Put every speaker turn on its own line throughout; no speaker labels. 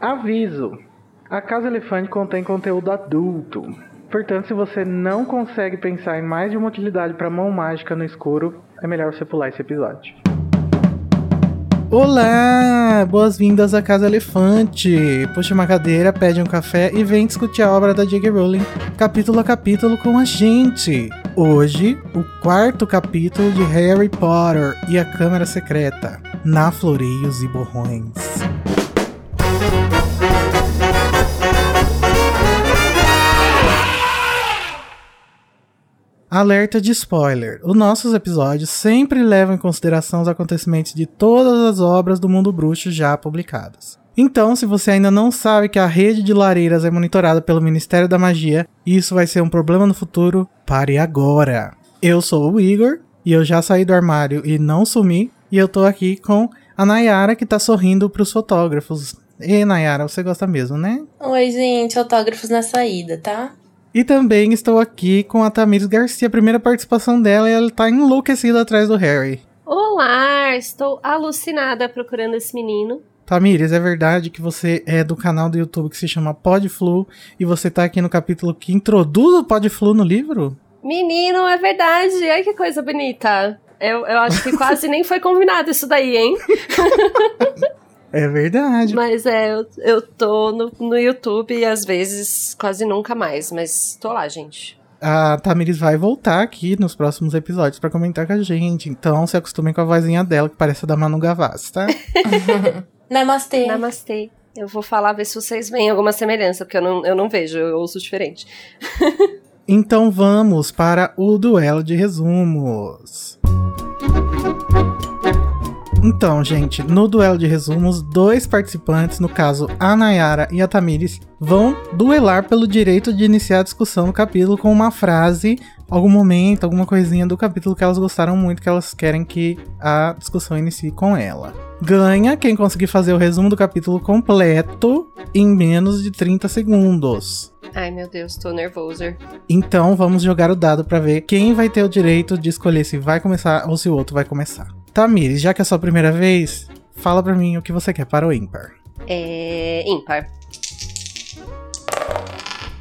Aviso: a Casa Elefante contém conteúdo adulto. Portanto, se você não consegue pensar em mais de uma utilidade para mão mágica no escuro, é melhor você pular esse episódio.
Olá! Boas-vindas à Casa Elefante! Puxa uma cadeira, pede um café e vem discutir a obra da J.K. Rowling, capítulo a capítulo com a gente! Hoje, o quarto capítulo de Harry Potter e a Câmara Secreta, na Floreios e Borrões. Alerta de spoiler: os nossos episódios sempre levam em consideração os acontecimentos de todas as obras do mundo bruxo já publicadas. Então, se você ainda não sabe que a rede de lareiras é monitorada pelo Ministério da Magia e isso vai ser um problema no futuro, pare agora! Eu sou o Igor e eu já saí do armário e não sumi, e eu tô aqui com a Nayara que tá sorrindo pros fotógrafos. E Nayara, você gosta mesmo, né?
Oi, gente, autógrafos na saída, tá?
E também estou aqui com a Tamires Garcia, a primeira participação dela, e ela tá enlouquecida atrás do Harry.
Olá, estou alucinada procurando esse menino.
Tamires, é verdade que você é do canal do YouTube que se chama Podflu e você tá aqui no capítulo que introduz o Podflu no livro?
Menino, é verdade. Ai, que coisa bonita. Eu, eu acho que quase nem foi combinado isso daí, hein?
É verdade.
Mas é, eu, eu tô no, no YouTube e às vezes quase nunca mais, mas tô lá, gente.
A Tamiris vai voltar aqui nos próximos episódios para comentar com a gente. Então se acostumem com a vozinha dela, que parece a da Manu Gavassi, tá?
Namastê.
Namastê. Eu vou falar, ver se vocês veem alguma semelhança, porque eu não, eu não vejo, eu ouço diferente.
então vamos para o duelo de resumos. Então, gente, no duelo de resumos, dois participantes, no caso a Nayara e a Tamires, vão duelar pelo direito de iniciar a discussão no capítulo com uma frase, algum momento, alguma coisinha do capítulo que elas gostaram muito, que elas querem que a discussão inicie com ela. Ganha quem conseguir fazer o resumo do capítulo completo em menos de 30 segundos.
Ai meu Deus, tô nervoso.
Então vamos jogar o dado para ver quem vai ter o direito de escolher se vai começar ou se o outro vai começar. Tamires, já que é a sua primeira vez, fala pra mim o que você quer para o ímpar.
É. ímpar.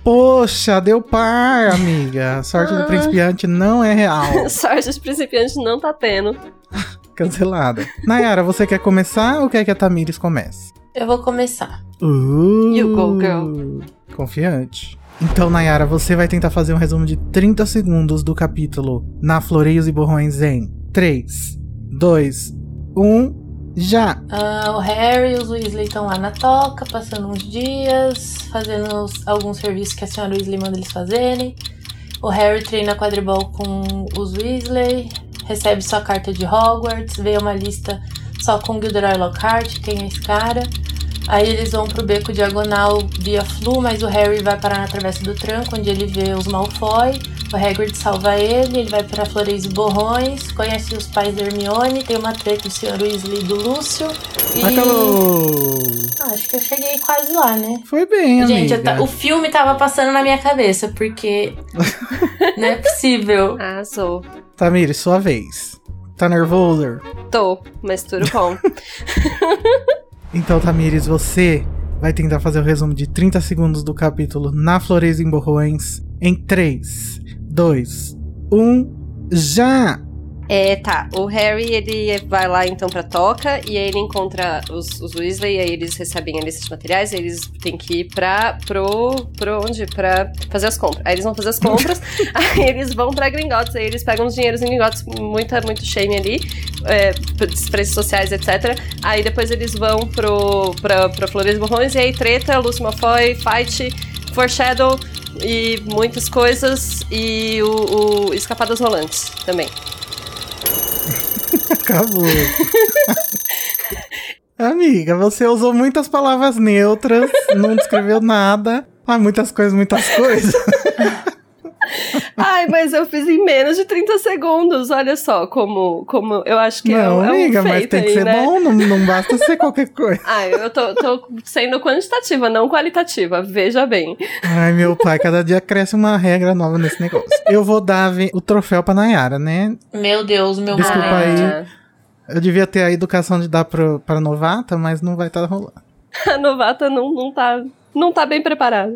Poxa, deu par, amiga. Sorte do principiante não é real.
Sorte do principiante não tá tendo.
Cancelada. Nayara, você quer começar ou quer que a Tamires comece?
Eu vou começar.
Uh,
You go, girl.
Confiante. Então, Nayara, você vai tentar fazer um resumo de 30 segundos do capítulo Na Floreios e Borrões em 3, 2, 1, já!
Uh, o Harry e os Weasley estão lá na toca, passando uns dias, fazendo alguns serviços que a senhora Weasley manda eles fazerem. O Harry treina quadribol com os Weasley, recebe sua carta de Hogwarts, vê uma lista só com Gilderoy Lockhart, quem é esse cara. Aí eles vão pro beco diagonal via Flu, mas o Harry vai parar na travessa do tranco, onde ele vê os Malfoy. O Hagrid salva ele, ele vai para Flores e Borrões, conhece os pais da Hermione, tem uma treta do Sr. Weasley e do Lúcio. E...
Acabou!
Ah, acho que eu cheguei quase lá, né?
Foi bem,
Gente,
amiga.
ta- o filme tava passando na minha cabeça, porque não é possível.
Arrasou.
Tamires, sua vez. Tá nervoso?
Tô, mas tudo bom.
Então, Tamires, você vai tentar fazer o resumo de 30 segundos do capítulo Na Flores em Borrões em 3, 2, 1, já!
É, tá. O Harry, ele vai lá então pra toca e aí ele encontra os, os Weasley e aí eles recebem a lista de materiais e eles têm que ir pra. pro. pro onde? Pra fazer as compras. Aí eles vão fazer as compras, aí eles vão pra Gringotts, aí eles pegam os dinheiros em Gringotts, muita, muito shame ali, é, preços sociais, etc. Aí depois eles vão pro, pra, pra Flores Borrões e aí treta, Lucy Malfoy, fight, foreshadow e muitas coisas e o, o Escapadas Rolantes também.
Acabou. Amiga, você usou muitas palavras neutras, não descreveu nada. Ah, muitas coisas, muitas coisas.
Ai, mas eu fiz em menos de 30 segundos. Olha só como, como eu acho que é,
não,
um- é um
amiga, mas tem que
aí,
ser
né?
bom, não, não basta ser qualquer coisa.
Ai, eu tô, tô sendo quantitativa, não qualitativa. Veja bem.
Ai, meu pai, cada dia cresce uma regra nova nesse negócio. Eu vou dar o troféu pra Nayara, né?
Meu Deus, meu
Desculpa aí. Eu devia ter a educação de dar pro, pra novata, mas não vai estar rolando.
a novata não, não, tá, não tá bem preparada.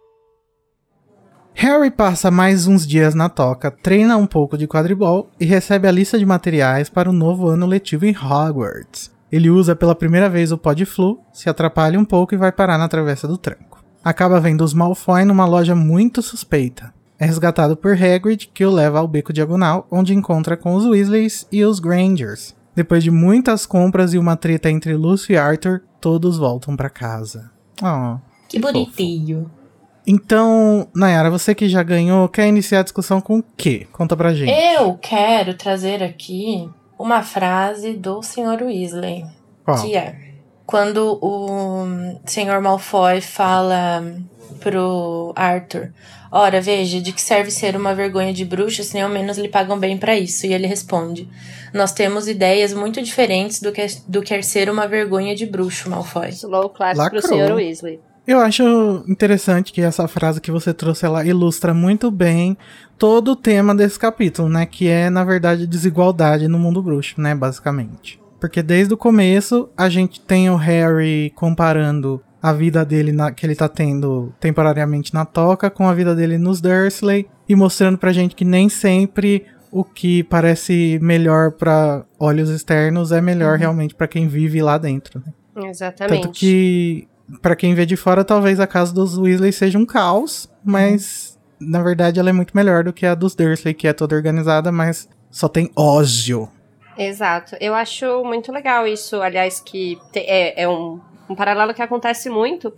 Harry passa mais uns dias na toca, treina um pouco de quadribol e recebe a lista de materiais para o novo ano letivo em Hogwarts. Ele usa pela primeira vez o Podflu, se atrapalha um pouco e vai parar na travessa do tranco. Acaba vendo os Malfoy numa loja muito suspeita. É resgatado por Hagrid, que o leva ao beco diagonal, onde encontra com os Weasleys e os Grangers. Depois de muitas compras e uma treta entre Lucy e Arthur, todos voltam para casa. Oh,
que, que bonitinho. Fofo.
Então, Nayara, você que já ganhou, quer iniciar a discussão com o quê? Conta pra gente.
Eu quero trazer aqui uma frase do Sr. Weasley.
Qual?
Que é: Quando o Sr. Malfoy fala pro Arthur: Ora, veja, de que serve ser uma vergonha de bruxa se nem ao menos lhe pagam bem para isso? E ele responde: Nós temos ideias muito diferentes do que, do que ser uma vergonha de bruxo, Malfoy.
Slow class pro Sr. Weasley.
Eu acho interessante que essa frase que você trouxe ela ilustra muito bem todo o tema desse capítulo, né? Que é, na verdade, desigualdade no mundo bruxo, né? Basicamente. Porque desde o começo a gente tem o Harry comparando a vida dele na, que ele tá tendo temporariamente na toca com a vida dele nos Dursley e mostrando pra gente que nem sempre o que parece melhor para olhos externos é melhor uhum. realmente para quem vive lá dentro.
Né? Exatamente.
Tanto que para quem vê de fora, talvez a casa dos Weasley seja um caos, mas na verdade ela é muito melhor do que a dos Dursley, que é toda organizada, mas só tem ódio.
Exato. Eu acho muito legal isso, aliás, que é, é um, um paralelo que acontece muito.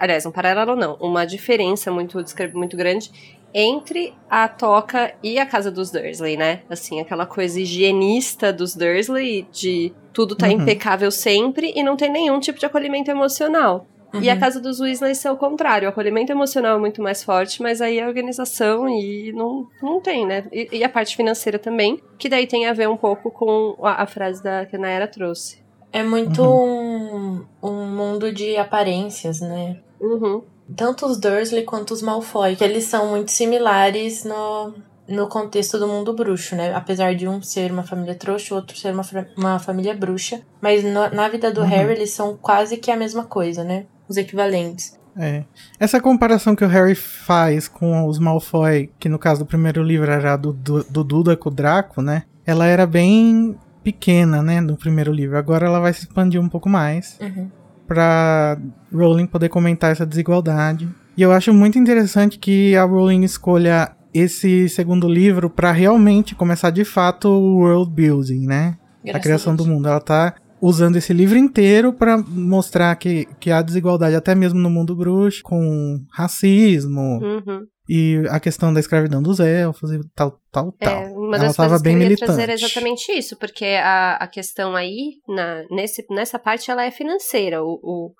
Aliás, um paralelo não, uma diferença muito, muito grande entre a Toca e a casa dos Dursley, né? Assim, aquela coisa higienista dos Dursley de tudo tá uhum. impecável sempre e não tem nenhum tipo de acolhimento emocional. Uhum. E a uhum. casa dos Weasley é o contrário. O acolhimento emocional é muito mais forte, mas aí a organização e não, não tem, né? E, e a parte financeira também, que daí tem a ver um pouco com a, a frase da, que a Naira trouxe.
É muito uhum. um, um mundo de aparências, né?
Uhum
tanto os Dursley quanto os Malfoy, que eles são muito similares no, no contexto do mundo bruxo, né? Apesar de um ser uma família trouxa, o outro ser uma, uma família bruxa. Mas no, na vida do uhum. Harry, eles são quase que a mesma coisa, né? Os equivalentes.
É. Essa comparação que o Harry faz com os Malfoy, que no caso do primeiro livro era do, do, do Duda com o Draco, né? Ela era bem pequena, né? No primeiro livro. Agora ela vai se expandir um pouco mais.
Uhum
para Rowling poder comentar essa desigualdade. E eu acho muito interessante que a Rowling escolha esse segundo livro para realmente começar de fato o world building, né? Graças a criação do mundo. Ela tá usando esse livro inteiro para mostrar que, que há desigualdade até mesmo no mundo bruxo, com racismo,
uhum.
E a questão da escravidão dos elfos e tal, tal,
é,
tal.
Uma das
ela
coisas
bem
que eu
militante.
trazer exatamente isso, porque a, a questão aí, na, nesse, nessa parte, ela é financeira. O, o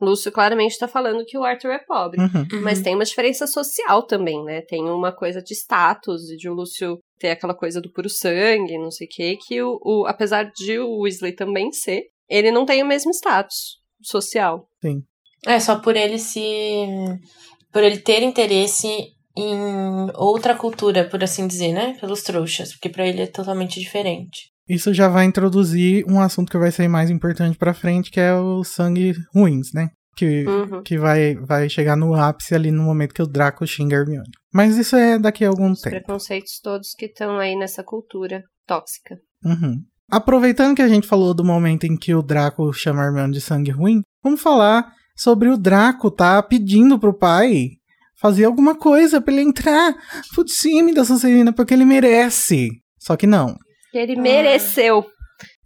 Lúcio claramente está falando que o Arthur é pobre.
Uhum.
Mas tem uma diferença social também, né? Tem uma coisa de status, de o Lúcio ter aquela coisa do puro sangue, não sei o quê, que o, o, apesar de o Weasley também ser, ele não tem o mesmo status social.
Sim.
É, só por ele se por ele ter interesse em outra cultura, por assim dizer, né? Pelos trouxas, porque para ele é totalmente diferente.
Isso já vai introduzir um assunto que vai ser mais importante para frente, que é o sangue ruins, né? Que,
uhum.
que vai, vai chegar no ápice ali no momento que o Draco xinga Hermione. Mas isso é daqui a algum
Os
tempo.
preconceitos todos que estão aí nessa cultura tóxica.
Uhum. Aproveitando que a gente falou do momento em que o Draco chama Hermione de sangue ruim, vamos falar sobre o Draco tá pedindo pro pai fazer alguma coisa para ele entrar pro time da Sonserina, porque ele merece. Só que não.
Ele mereceu.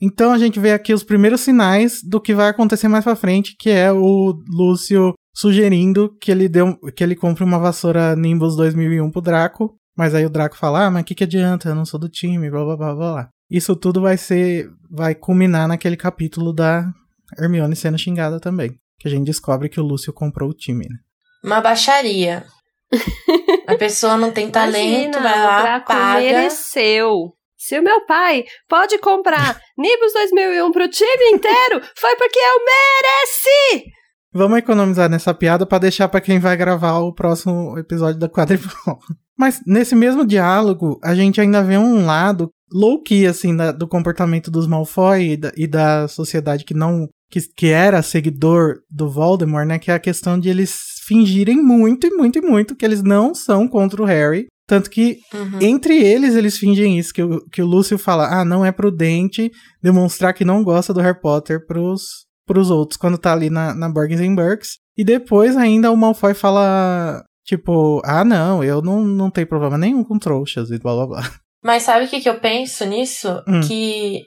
Então a gente vê aqui os primeiros sinais do que vai acontecer mais pra frente, que é o Lúcio sugerindo que ele deu que ele compre uma vassoura Nimbus 2001 pro Draco, mas aí o Draco fala: "Ah, mas que que adianta? Eu não sou do time", blá blá blá blá. Isso tudo vai ser vai culminar naquele capítulo da Hermione sendo xingada também que a gente descobre que o Lúcio comprou o time, né?
Uma baixaria. A pessoa não tem talento,
Imagina,
vai lá,
pra
paga.
mereceu. Se o meu pai pode comprar Nibus 2001 pro time inteiro, foi porque eu mereci!
Vamos economizar nessa piada pra deixar pra quem vai gravar o próximo episódio da Quadribol. Mas nesse mesmo diálogo, a gente ainda vê um lado low-key, assim, da- do comportamento dos Malfoy e da, e da sociedade que não... Que, que era seguidor do Voldemort, né? Que é a questão de eles fingirem muito e muito e muito que eles não são contra o Harry. Tanto que
Uhum.
entre eles, eles fingem isso, que o, que o Lúcio fala, ah, não é prudente demonstrar que não gosta do Harry Potter pros, pros outros, quando tá ali na, na Borges and Burkes. E depois ainda o Malfoy fala, tipo, ah, não, eu não, não tenho problema nenhum com trouxas e blá blá blá.
Mas sabe o que, que eu penso nisso?
Hum.
Que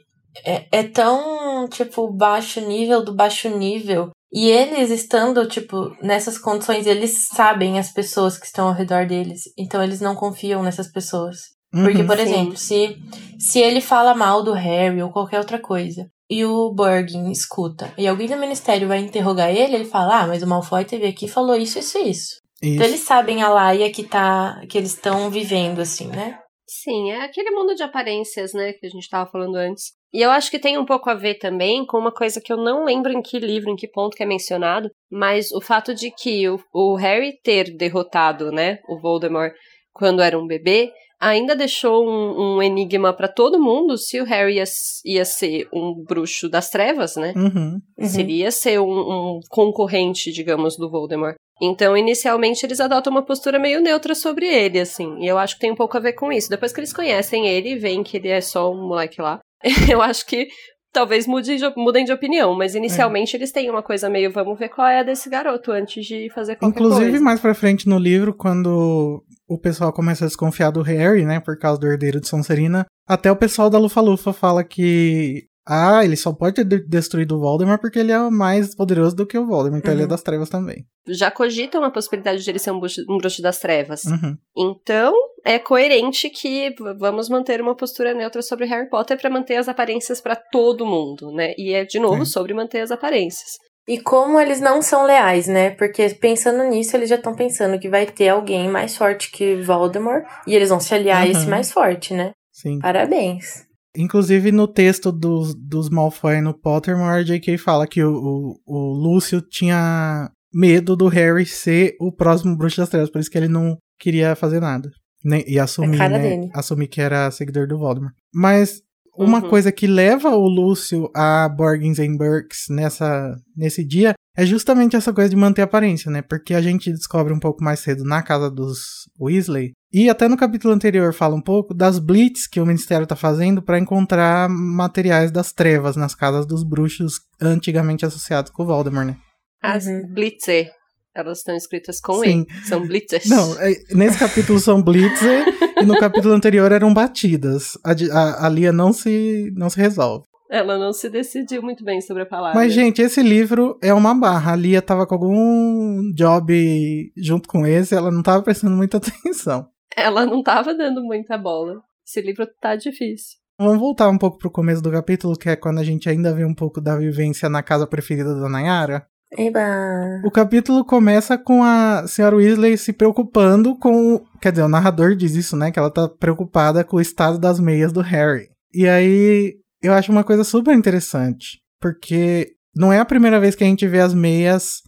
é, é tão, tipo, baixo nível do baixo nível. E eles estando, tipo, nessas condições, eles sabem as pessoas que estão ao redor deles. Então eles não confiam nessas pessoas. Porque,
Uhum.
por
sim.
exemplo, se, se ele fala mal do Harry ou qualquer outra coisa, e o Borgin escuta, e alguém do ministério vai interrogar ele, ele fala, ah, mas o Malfoy teve aqui e falou isso, isso e isso. Então
Isso.
eles sabem a laia que, tá, que eles estão vivendo, assim, né?
Sim, é aquele mundo de aparências, né, que a gente tava falando antes. E eu acho que tem um pouco a ver também com uma coisa que eu não lembro em que livro, em que ponto que é mencionado, mas o fato de que o, o Harry ter derrotado, né, o Voldemort quando era um bebê, ainda deixou um, um enigma pra todo mundo se o Harry ia, ia ser um bruxo das trevas, né?
Uhum.
Uhum.
Seria ser um, um concorrente, digamos, do Voldemort. Então, inicialmente, eles adotam uma postura meio neutra sobre ele, assim. E eu acho que tem um pouco a ver com isso. Depois que eles conhecem ele e veem que ele é só um moleque lá, eu acho que talvez mudem de, mudem de opinião. Mas inicialmente eles têm uma coisa meio, vamos ver qual é a desse garoto antes de fazer qualquer
Inclusive,
coisa.
mais pra frente no livro, quando o pessoal começa a desconfiar do Harry, né, por causa do herdeiro de Sonserina, até o pessoal da Lufa-Lufa fala que, ah, ele só pode ter de- destruído o Voldemort porque ele é mais poderoso do que o Voldemort, então ele é
Uhum.
das trevas também.
Já cogitam a possibilidade de ele ser um bruxo, um bruxo das trevas.
Uhum.
Então, é coerente que vamos manter uma postura neutra sobre Harry Potter pra manter as aparências pra todo mundo, né? E é de novo
Sim.
sobre manter as aparências.
E como eles não são leais, né? Porque pensando nisso, eles já estão pensando que vai ter alguém mais forte que Voldemort e eles vão se aliar a esse
Uhum.
mais forte, né?
Sim.
Parabéns.
Inclusive, no texto dos, dos Malfoy no Pottermore, a J.K. fala que o, o, o Lúcio tinha medo do Harry ser o próximo Bruxo das Trevas, por isso que ele não queria fazer nada. Nem, e assumir,
cara
né,
dele.
assumir que era seguidor do Voldemort. Mas uma
Uhum.
coisa que leva o Lúcio a Borgins and Burkes nessa, nesse dia é justamente essa coisa de manter a aparência, né? Porque a gente descobre um pouco mais cedo na casa dos Weasley. E até no capítulo anterior fala um pouco das blitz que o ministério tá fazendo para encontrar materiais das trevas nas casas dos bruxos antigamente associados com o Voldemort, né?
As
Uhum.
Blitzer, elas estão escritas com
Sim.
E. São Blitzers.
Não, é- nesse capítulo são blitzer e no capítulo anterior eram batidas. A, a, a Lia não se, não se resolve.
Ela não se decidiu muito bem sobre a palavra.
Mas, gente, esse livro é uma barra. A Lia tava com algum job junto com esse, ela não tava prestando muita atenção.
Ela não tava dando muita bola. Esse livro tá difícil.
Vamos voltar um pouco pro começo do capítulo, que é quando a gente ainda vê um pouco da vivência na casa preferida da Nayara.
Eba.
O capítulo começa com a senhora Weasley se preocupando com. Quer dizer, o narrador diz isso, né? Que ela tá preocupada com o estado das meias do Harry. E aí eu acho uma coisa super interessante. Porque não é a primeira vez que a gente vê as meias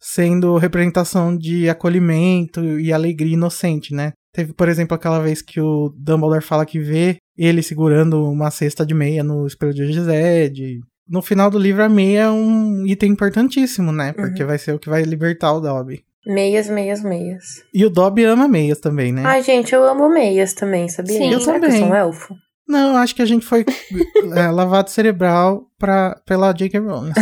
sendo representação de acolhimento e alegria inocente, né? Teve, por exemplo, aquela vez que o Dumbledore fala que vê ele segurando uma cesta de meia no espelho de Gised. No final do livro, a meia é um item importantíssimo, né? Porque vai ser o que vai libertar o Dobby.
Meias, meias, meias.
E o Dobby ama meias também, né?
Ai, gente, eu amo meias também, sabia?
Sim. Eu
Será que eu
também.
sou um elfo?
Não, acho que a gente foi é, lavado cerebral pra, pela J.K. Rowling?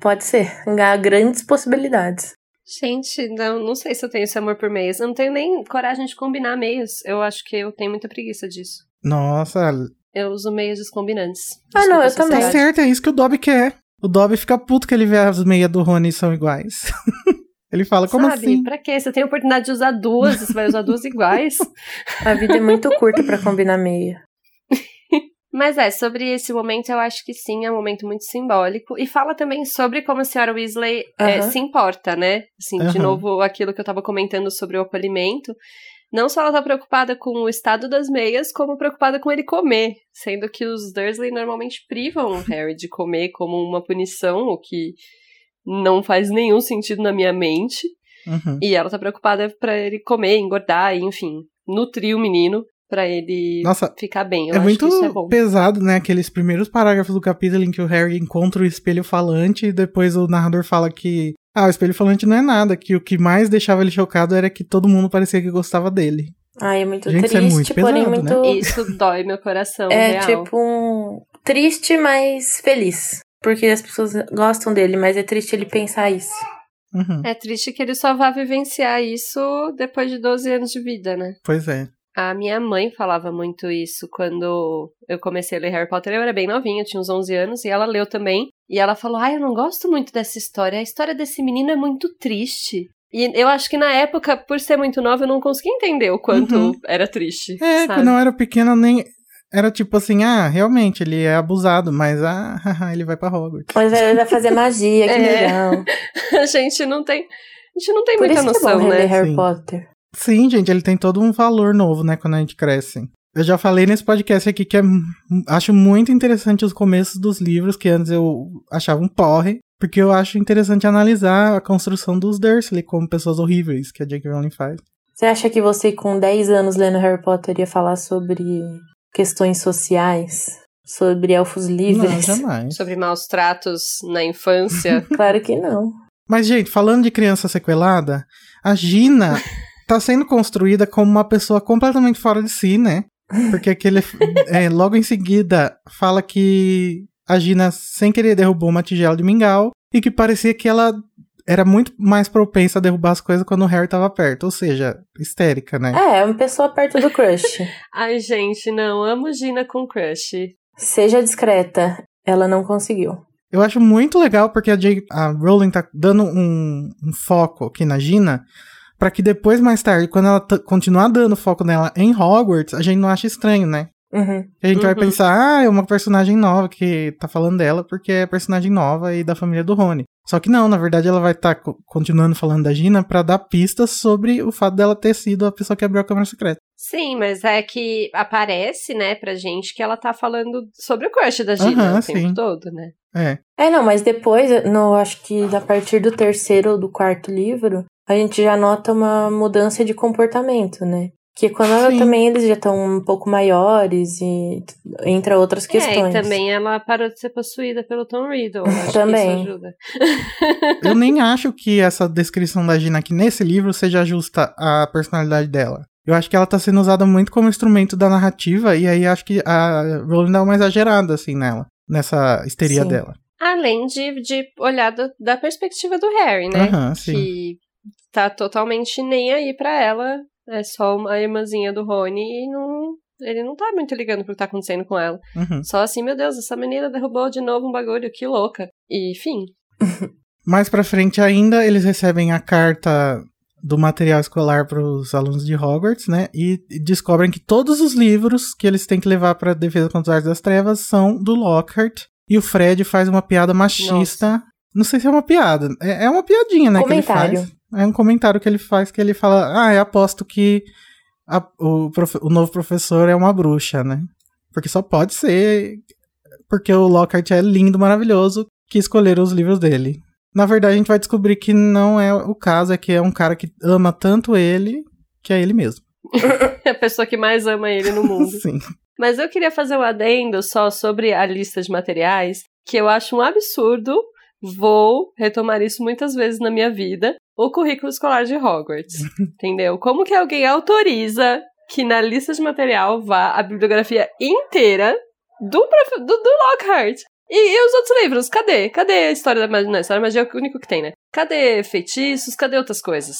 Pode ser. Há grandes possibilidades.
Gente, não, não sei se eu tenho esse amor por meias. Eu não tenho nem coragem de combinar meias. Eu acho que eu tenho muita preguiça disso.
Nossa,
Eu uso meias descombinantes.
Ah, não, eu também.
tá certo, é isso que o Dobby quer. O Dobby fica puto que ele vê as meias do Rony são iguais. ele fala, como
Sabe,
assim?
pra quê? Você tem a oportunidade de usar duas, você vai usar duas iguais.
A vida é muito curta pra combinar meia.
Mas é, sobre esse momento eu acho que sim, é um momento muito simbólico. E fala também sobre como a senhora Weasley é,
Aham.
se importa, né? Assim, de
Aham.
novo, aquilo que eu tava comentando sobre o acolhimento. Não só ela tá preocupada com o estado das meias, como preocupada com ele comer. Sendo que os Dursley normalmente privam o Harry de comer como uma punição, o que não faz nenhum sentido na minha mente.
Uhum.
E ela tá preocupada pra ele comer, engordar, enfim, nutrir o menino pra ele
Nossa,
ficar bem. Eu
é muito
é
pesado, né? Aqueles primeiros parágrafos do capítulo em que o Harry encontra o espelho falante e depois o narrador fala que. Ah, o espelho falante não é nada, que o que mais deixava ele chocado era que todo mundo parecia que gostava dele.
Ai, é muito
Gente, isso é
triste,
muito
porém
pesado, né?
muito.
Isso dói meu coração,
É
real.
tipo um. Triste, mas feliz. Porque as pessoas gostam dele, mas é triste ele pensar isso.
Uhum.
É triste que ele só vá vivenciar isso depois de 12 anos de vida, né?
Pois é.
A minha mãe falava muito isso quando eu comecei a ler Harry Potter. Eu era bem novinha, eu tinha uns 11 anos, e ela leu também. E ela falou: Ai, eu não gosto muito dessa história. A história desse menino é muito triste. E eu acho que na época, por ser muito nova, eu não conseguia entender o quanto
Uhum.
era triste.
É,
sabe?
quando eu era pequena, nem. Era tipo assim, ah, realmente, ele é abusado, mas ah, ele vai pra Hogwarts.
Mas ele vai fazer magia, que
É.
legal.
A gente não tem. A gente não tem
Por
muita
isso que é
noção,
bom
né?
Harry
Sim.
Potter.
Sim, gente, ele tem todo um valor novo, né, quando a gente cresce. Eu já falei nesse podcast aqui que é, acho muito interessante os começos dos livros, que antes eu achava um porre, porque eu acho interessante analisar a construção dos Dursley como pessoas horríveis que a J.K. Rowling faz.
Você acha que você, com 10 anos lendo Harry Potter, ia falar sobre questões sociais? Sobre elfos
Não,
livres?
jamais.
Sobre maus tratos na infância.
claro que não.
Mas, gente, falando de criança sequelada, a Gina tá sendo construída como uma pessoa completamente fora de si, né? Porque aquele. é, logo em seguida, fala que a Gina, sem querer, derrubou uma tigela de mingau e que parecia que ela era muito mais propensa a derrubar as coisas quando o Harry tava perto. Ou seja, histérica, né?
É, é uma pessoa perto do crush.
Ai, gente, não. Amo Gina com crush.
Seja discreta. Ela não conseguiu.
Eu acho muito legal porque a, J, a Rowling tá dando um, um foco aqui na Gina pra que depois, mais tarde, quando ela continuar dando foco nela em Hogwarts, a gente não acha estranho, né?
Uhum.
A gente vai
Uhum.
pensar, ah, é uma personagem nova que tá falando dela porque é personagem nova e da família do Rony. Só que não, na verdade ela vai estar continuando falando da Gina pra dar pistas sobre o fato dela ter sido a pessoa que abriu a câmara secreta.
Sim, mas é que aparece, né, pra gente que ela tá falando sobre o crush da Gina
Aham,
o tempo
sim.
todo, né?
É.
É, não, mas depois, no, acho que a partir do terceiro ou do quarto livro, a gente já nota uma mudança de comportamento, né? Que quando ela também eles já estão um pouco maiores e entre outras questões.
É, e também ela parou de ser possuída pelo Tom Riddle. Acho
Também.
que isso ajuda.
Eu nem acho que essa descrição da Gina aqui nesse livro seja justa à personalidade dela. Eu acho que ela tá sendo usada muito como instrumento da narrativa, e aí acho que a Rowling dá uma exagerada, assim, nela. Nessa histeria
Sim.
dela.
Além de, de olhar do- da perspectiva do Harry, né?
Aham, sim.
Que tá totalmente nem aí pra ela. É só uma irmãzinha do Rony e não. Ele não tá muito ligando pro que tá acontecendo com ela.
Uhum.
Só assim, meu Deus, essa menina derrubou de novo um bagulho, que louca. E, enfim.
Mais pra frente ainda, eles recebem a carta do material escolar para os alunos de Hogwarts, né? E descobrem que todos os livros que eles têm que levar para defesa contra as artes das trevas são do Lockhart. E o Fred faz uma piada machista. Não sei se é uma piada. É, é uma piadinha, né? Que ele
Comentário.
faz. É um comentário que ele faz que ele fala: Ah, eu aposto que a- o, profe- o novo professor é uma bruxa, né? Porque só pode ser. Porque o Lockhart é lindo, maravilhoso, que escolheram os livros dele. Na verdade, a gente vai descobrir que não é o caso, é que é um cara que ama tanto ele que é ele mesmo.
É a pessoa que mais ama ele no mundo.
Sim.
Mas eu queria fazer um adendo só sobre a lista de materiais, que eu acho um absurdo. Vou retomar isso muitas vezes na minha vida. O currículo escolar de Hogwarts. entendeu? Como que alguém autoriza que na lista de material vá a bibliografia inteira do, profe- do, do Lockhart? E, e os outros livros? Cadê? Cadê a história da magia? Não, a história da magia é o único que tem, né? Cadê feitiços? Cadê outras coisas?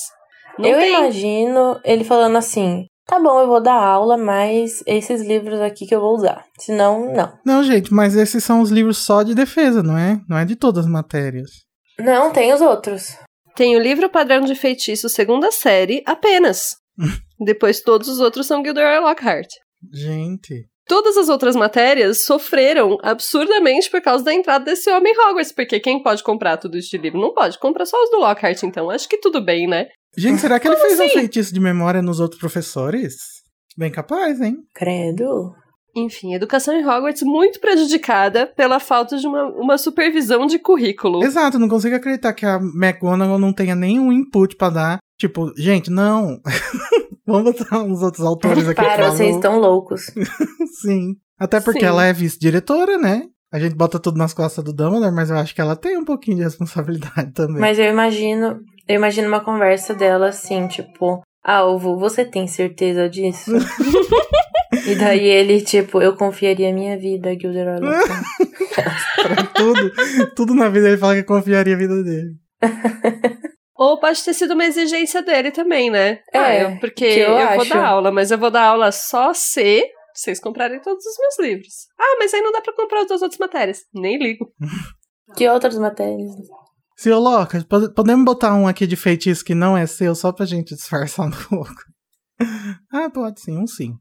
Não
eu
tem.
imagino ele falando assim: tá bom, eu vou dar aula, mas esses livros aqui que eu vou usar. Senão, não.
Não, gente, mas esses são os livros só de defesa, não é? Não é de todas as matérias.
Não, tem os outros.
Tem o livro padrão de feitiço segunda série apenas. Depois todos os outros são Gilderoy Lockhart.
Gente.
Todas as outras matérias sofreram absurdamente por causa da entrada desse homem Hogwarts, porque quem pode comprar tudo de livro não pode comprar só os do Lockhart, então acho que tudo bem, né?
Gente, será que ele
Como
fez um
assim?
feitiço de memória nos outros professores? Bem capaz, hein?
Credo.
Enfim, educação em Hogwarts muito prejudicada pela falta de uma, uma supervisão de currículo.
Exato, não consigo acreditar que a McGonagall não tenha nenhum input pra dar. Tipo, gente, não. Vamos botar uns outros autores aqui.
Para, vocês estão loucos.
Sim. Até porque
Sim.
ela é vice-diretora, né? A gente bota tudo nas costas do Dumbledore, mas eu acho que ela tem um pouquinho de responsabilidade também.
Mas eu imagino, eu imagino uma conversa dela assim, tipo, Alvo, você tem certeza disso? e daí ele, tipo, eu confiaria minha vida, Gilderoy
tudo, tudo na vida ele fala que confiaria a vida dele.
Ou pode ter sido uma exigência dele também, né?
É,
Ah, eu- porque
que eu
eu, vou dar aula, mas eu vou dar aula só se vocês comprarem todos os meus livros. Ah, mas aí não dá pra comprar as duas outras matérias. Nem ligo.
Que outras matérias?
Seu pode- podemos botar um aqui de feitiço que não é seu, só pra gente disfarçar um pouco. ah, pode sim, um sim.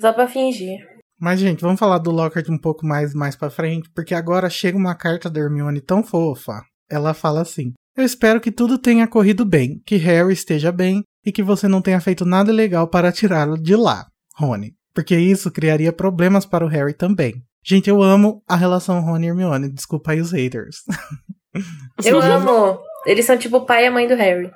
Só pra fingir.
Mas, gente, vamos falar do Lockhart um pouco mais, mais pra frente, porque agora chega uma carta da Hermione tão fofa. Ela fala assim: Eu espero que tudo tenha corrido bem, que Harry esteja bem e que você não tenha feito nada legal para tirá-lo de lá, Rony. Porque isso criaria problemas para o Harry também. Gente, eu amo a relação Rony e Hermione. Desculpa aí os haters.
Eu amo. Eles são tipo o pai e a mãe do Harry.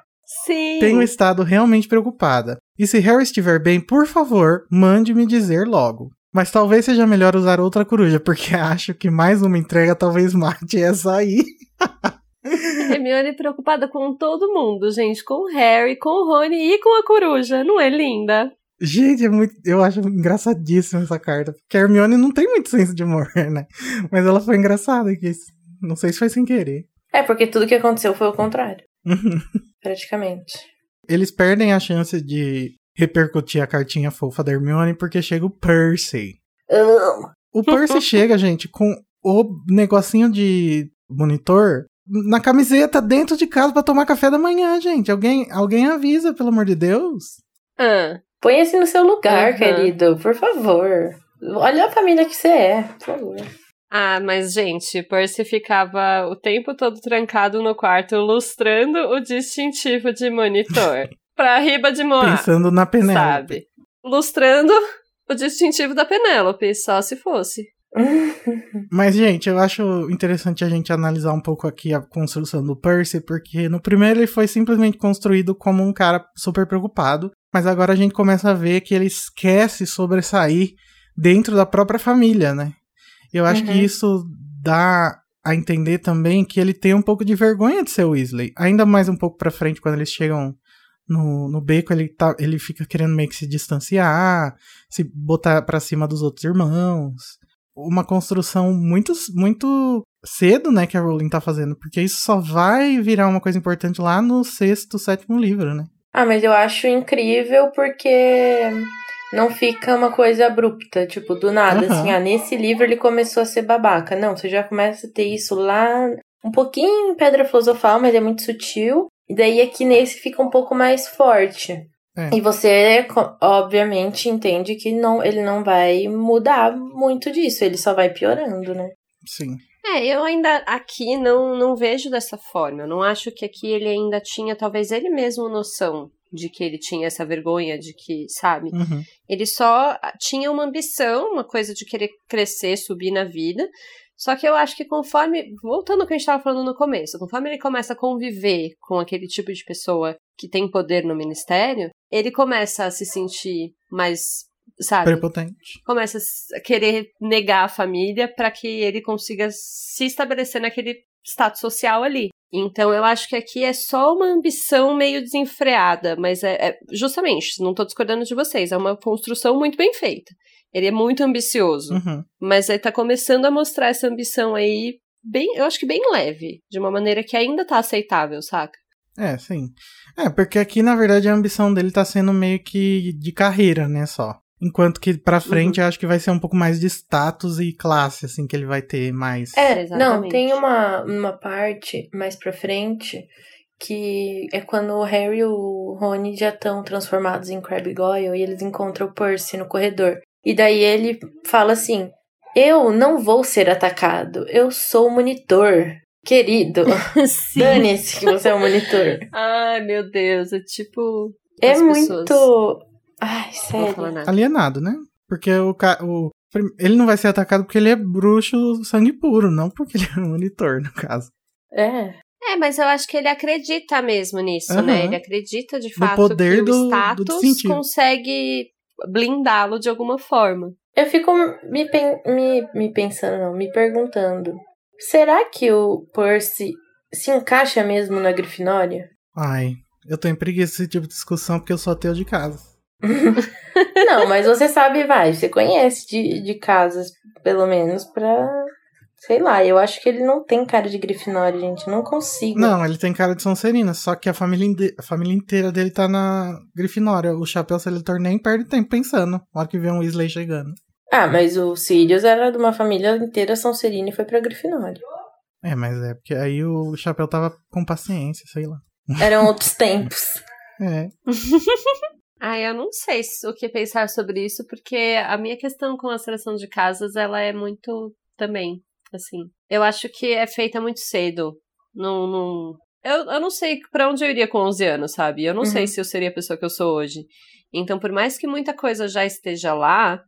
Sim.
Tenho estado realmente preocupada. E se Harry estiver bem, por favor, mande me dizer logo. Mas talvez seja melhor usar outra coruja, porque acho que mais uma entrega talvez mate essa aí.
Hermione preocupada com todo mundo, gente. Com o Harry, com o Rony e com a coruja. Não é linda?
Gente, é muito, eu acho engraçadíssima essa carta. Porque a Hermione não tem muito senso de humor, né? Mas ela foi engraçada aqui. Não sei se foi sem querer.
É, porque tudo que aconteceu foi o contrário. Praticamente.
Eles perdem a chance de repercutir a cartinha fofa da Hermione porque chega o Percy. O Percy chega, gente, com o negocinho de monitor na camiseta dentro de casa pra tomar café da manhã, gente. Alguém, alguém avisa, pelo amor de Deus.
Ah,
Põe-se no seu lugar,
Uhum.
querido, por favor. Olha a família que você é, por favor.
Ah, mas, gente, Percy ficava o tempo todo trancado no quarto, lustrando o distintivo de monitor. pra riba de Moá,
Pensando na Penélope.
sabe? Lustrando o distintivo da Penélope, só se fosse.
Mas, gente, eu acho interessante a gente analisar um pouco aqui a construção do Percy, porque no primeiro ele foi simplesmente construído como um cara super preocupado, mas agora a gente começa a ver que ele esquece sobressair dentro da própria família, né? Eu acho
Uhum.
que isso dá a entender também que ele tem um pouco de vergonha de ser Weasley. Ainda mais um pouco pra frente, quando eles chegam no, no beco, ele, tá, ele fica querendo meio que se distanciar, se botar pra cima dos outros irmãos uma construção muito, muito cedo, né, que a Rowling tá fazendo, porque isso só vai virar uma coisa importante lá no sexto, sétimo livro, né?
Ah, mas eu acho incrível porque não fica uma coisa abrupta, tipo, do nada,
Aham.
assim, ah, nesse livro ele começou a ser babaca. Não, você já começa a ter isso lá, um pouquinho em Pedra Filosofal, mas é muito sutil. E daí aqui nesse fica um pouco mais forte.
É.
E você, obviamente, entende que não, ele não vai mudar muito disso, ele só vai piorando, né?
Sim.
É, eu ainda aqui não, não vejo dessa forma. Eu não acho que aqui ele ainda tinha, talvez ele mesmo, noção de que ele tinha essa vergonha, de que, sabe?
Uhum.
Ele só tinha uma ambição, uma coisa de querer crescer, subir na vida. Só que eu acho que conforme, voltando ao que a gente estava falando no começo, conforme ele começa a conviver com aquele tipo de pessoa que tem poder no ministério, ele começa a se sentir mais, sabe?
Prepotente.
começa a querer negar a família para que ele consiga se estabelecer naquele status social ali. Então eu acho que aqui é só uma ambição meio desenfreada, mas é, é- justamente, não tô discordando de vocês, é uma construção muito bem feita. Ele é muito ambicioso,
Uhum.
mas ele tá começando a mostrar essa ambição aí bem, eu acho que bem leve, de uma maneira que ainda tá aceitável, saca?
É, sim. É, porque aqui, na verdade, a ambição dele tá sendo meio que de carreira, né, só. Enquanto que pra frente eu acho que vai ser um pouco mais de status e classe, assim, que ele vai ter mais.
É, não,
Exatamente.
tem uma, uma parte mais pra frente que é quando o Harry e o Rony já estão transformados em Crabbe Goyle e eles encontram o Percy no corredor. E daí ele fala assim: Eu não vou ser atacado, eu sou o monitor. Querido, dane-se que você é o monitor.
Ai, meu Deus, é tipo.
É muito.
pessoas-
Ai, sério.
Alienado, né? Porque o, ca- o ele não vai ser atacado porque ele é bruxo sangue puro, não porque ele é um monitor, no caso.
É.
É, mas eu acho que ele acredita mesmo nisso,
Aham.
né? Ele acredita de
No
fato
poder
que
do-
o
do
status
distintivo.
consegue blindá-lo de alguma forma.
Eu fico me, pen- me, me pensando, não, me perguntando. Será que o Percy se encaixa mesmo na Grifinória?
Ai, eu tô em preguiça desse tipo de discussão porque eu sou ateu de casa.
Não, mas você sabe, vai, você conhece de, de casas, pelo menos, pra. Sei lá, eu acho que ele não tem cara de Grifinória, gente. Não consigo.
Não, ele tem cara de Sonserina, só que a família, a família inteira dele tá na Grifinória. O chapéu seletor nem perde tempo pensando, na hora que vê um Weasley chegando.
Ah, mas o Sirius era de uma família inteira Sonserina e foi pra Grifinória.
É, mas é, porque aí o chapéu tava com paciência, sei lá.
Eram outros tempos.
É.
Ah, eu não sei se- o que pensar sobre isso, porque a minha questão com a seleção de casas, ela é muito também, assim. Eu acho que é feita muito cedo. Não, não... Eu, eu não sei pra onde eu iria com 11 anos, sabe? Eu não
Uhum.
sei se eu seria a pessoa que eu sou hoje. Então, por mais que muita coisa já esteja lá,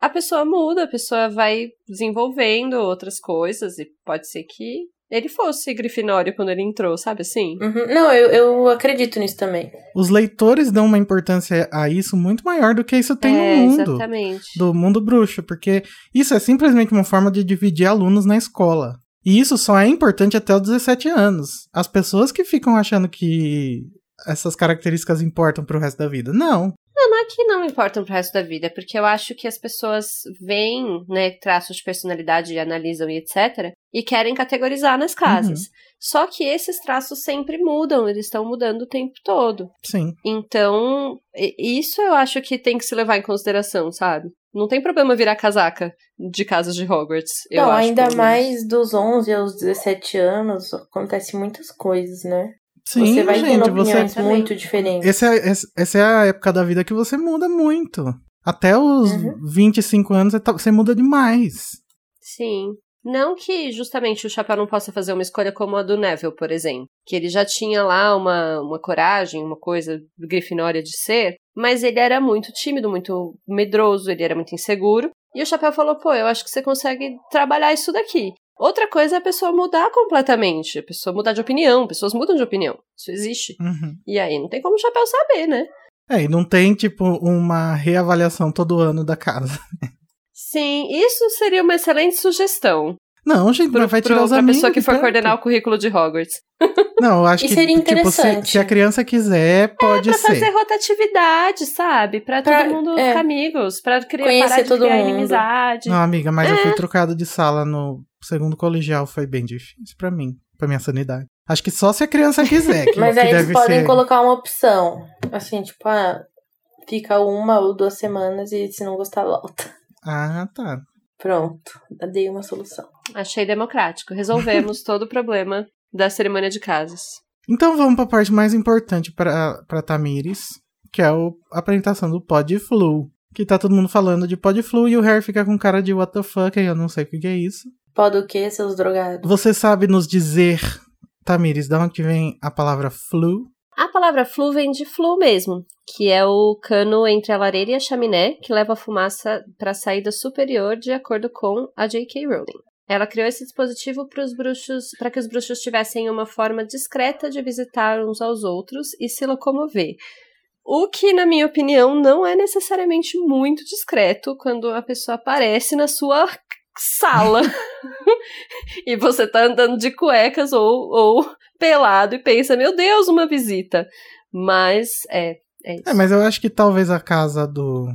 a pessoa muda, a pessoa vai desenvolvendo outras coisas e pode ser que ele fosse Grifinório quando ele entrou, sabe assim?
Uhum. Não, eu, eu acredito nisso também.
Os leitores dão uma importância a isso muito maior do que isso tem
é,
no mundo.
exatamente.
do mundo bruxo, porque isso é simplesmente uma forma de dividir alunos na escola. E isso só é importante até os 17 anos. As pessoas que ficam achando que essas características importam pro resto da vida. Não.
Não, não é que não importam pro resto da vida, porque eu acho que as pessoas veem, né, traços de personalidade, analisam e etc. E querem categorizar nas casas. Só que esses traços sempre mudam, eles estão mudando o tempo todo.
Sim.
Então, isso eu acho que tem que se levar em consideração, sabe? Não tem problema virar casaca de casas de Hogwarts. Eu
não,
acho,
ainda mais dos 11 aos 17 anos, acontece muitas coisas, né?
Sim,
você vai
gente,
tendo
você.
opiniões
também.
muito diferentes.
Esse é, esse- essa é a época da vida que você muda muito. Até os
Uhum.
25 anos você tá- você muda demais.
Sim. Não que justamente o Chapéu não possa fazer uma escolha como a do Neville, por exemplo. Que ele já tinha lá uma, uma coragem, uma coisa grifinória de ser, mas ele era muito tímido, muito medroso, ele era muito inseguro. E o Chapéu falou: pô, eu acho que você consegue trabalhar isso daqui. Outra coisa é a pessoa mudar completamente, a pessoa mudar de opinião, pessoas mudam de opinião. Isso existe.
Uhum.
E aí não tem como o Chapéu saber, né?
É, e não tem, tipo, uma reavaliação todo ano da casa.
Sim, isso seria uma excelente sugestão
Não, gente,
pro,
mas vai tirar
pro,
os
pra
amigos.
pessoa que for
perto.
coordenar o currículo de Hogwarts.
Não, eu acho
E
que
seria
tipo, se,
interessante.
se a criança quiser, pode
Pra
ser.
fazer rotatividade, sabe? Pra,
Pra-
todo mundo
é.
ficar amigos, pra criar,
Conhecer
parar de
todo
criar
mundo.
inimizade.
Não, amiga, mas eu
É.
fui trocado de sala no segundo colegial, foi bem difícil pra mim, pra minha sanidade. Acho que só se a criança quiser, que,
Mas
que
aí eles podem
ser.
colocar uma opção. Assim, tipo, ah, fica uma ou duas semanas e se não gostar, volta.
Ah, tá.
Pronto, dei uma solução.
Achei democrático. Resolvemos todo o problema da cerimônia de casas.
Então vamos pra parte mais importante pra, pra Tamires, que é o, a apresentação do Pod Flu. Que tá todo mundo falando de Pod Flu e o Harry fica com cara de what the fuck, eu não sei o que que é isso.
Pode o quê, seus drogados?
Você sabe nos dizer, Tamires, de onde que vem a palavra flu?
A palavra flu vem de flu mesmo, que é o cano entre a lareira e a chaminé que leva a fumaça para a saída superior, de acordo com a J.K. Rowling. Ela criou esse dispositivo para os bruxos, para que os bruxos tivessem uma forma discreta de visitar uns aos outros e se locomover. O que, na minha opinião, não é necessariamente muito discreto quando a pessoa aparece na sua sala e você tá andando de cuecas ou, ou pelado e pensa, meu Deus, uma visita. Mas é, é isso.
É, mas eu acho que talvez a casa do,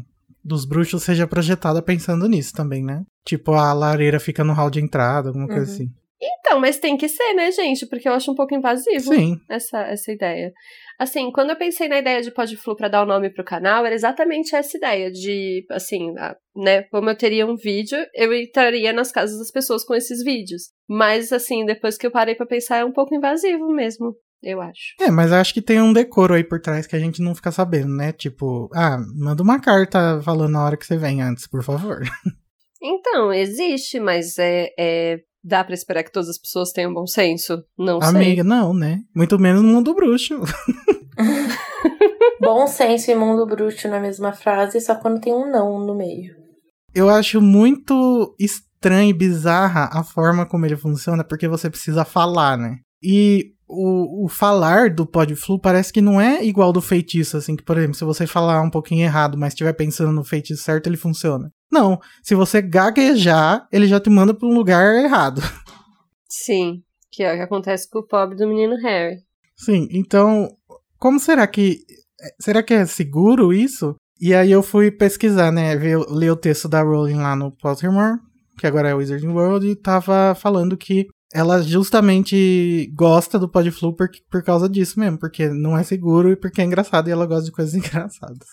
dos bruxos seja projetada pensando nisso também, né? Tipo, a lareira fica no hall de entrada, alguma coisa
Uhum.
assim.
Então, mas tem que ser, né, gente? Porque eu acho um pouco invasivo
Sim.
essa, essa ideia. Assim, quando eu pensei na ideia de Podflu pra dar o nome pro canal, era exatamente essa ideia de, assim, a- né, como eu teria um vídeo, eu entraria nas casas das pessoas com esses vídeos. Mas, assim, depois que eu parei pra pensar, é um pouco invasivo mesmo. eu acho.
É, mas acho que tem um decoro aí por trás que a gente não fica sabendo, né? Tipo, ah, manda uma carta falando na hora que você vem antes, por favor.
Então, existe, mas é, é dá para esperar que todas as pessoas tenham bom senso? Não
Amiga,
sei.
não, né? Muito menos no mundo bruxo.
Bom senso e mundo bruxo na mesma frase, só quando tem um não no meio.
Eu acho muito estranha e bizarra a forma como ele funciona, porque você precisa falar, né? E o, o falar do Podflu parece que não é igual do feitiço, assim, que, por exemplo, se você falar um pouquinho errado, mas estiver pensando no feitiço certo, ele funciona. Não, se você gaguejar, ele já te manda para um lugar errado.
Sim, que é o que acontece com o pobre do menino Harry.
Sim, então, como será que. Será que é seguro isso? E aí eu fui pesquisar, né? Ver, ler o texto da Rowling lá no Pottermore, que agora é Wizarding World, e tava falando que ela justamente gosta do Podflu por, por causa disso mesmo, porque não é seguro e porque é engraçado e ela gosta de coisas engraçadas.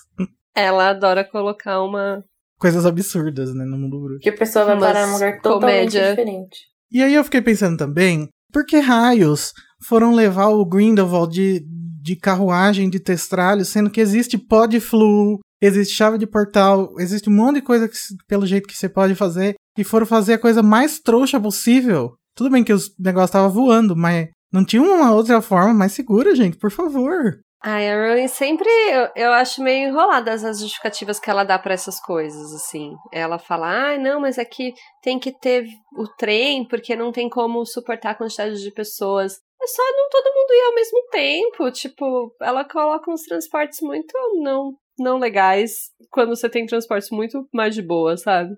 Ela adora colocar uma.
Coisas absurdas, né, no mundo bruxo.
Que a pessoa vai parar num lugar totalmente
comédia.
diferente.
E aí eu fiquei pensando também, por que raios foram levar o Grindelwald de, de carruagem de testralho, sendo que existe Podflu, existe chave de portal, existe um monte de coisa que, pelo jeito que você pode fazer, e foram fazer a coisa mais trouxa possível. Tudo bem que os negócios estavam voando, mas não tinha uma outra forma mais segura, gente, por favor.
Ai, a Rowling sempre. Eu, eu acho meio enroladas as justificativas que ela dá pra essas coisas, assim. Ela fala, ah, não, mas aqui tem que ter o trem, porque não tem como suportar a quantidade de pessoas. É só não todo mundo ir ao mesmo tempo. Tipo, ela coloca uns transportes muito não, não legais quando você tem transportes muito mais de boa, sabe?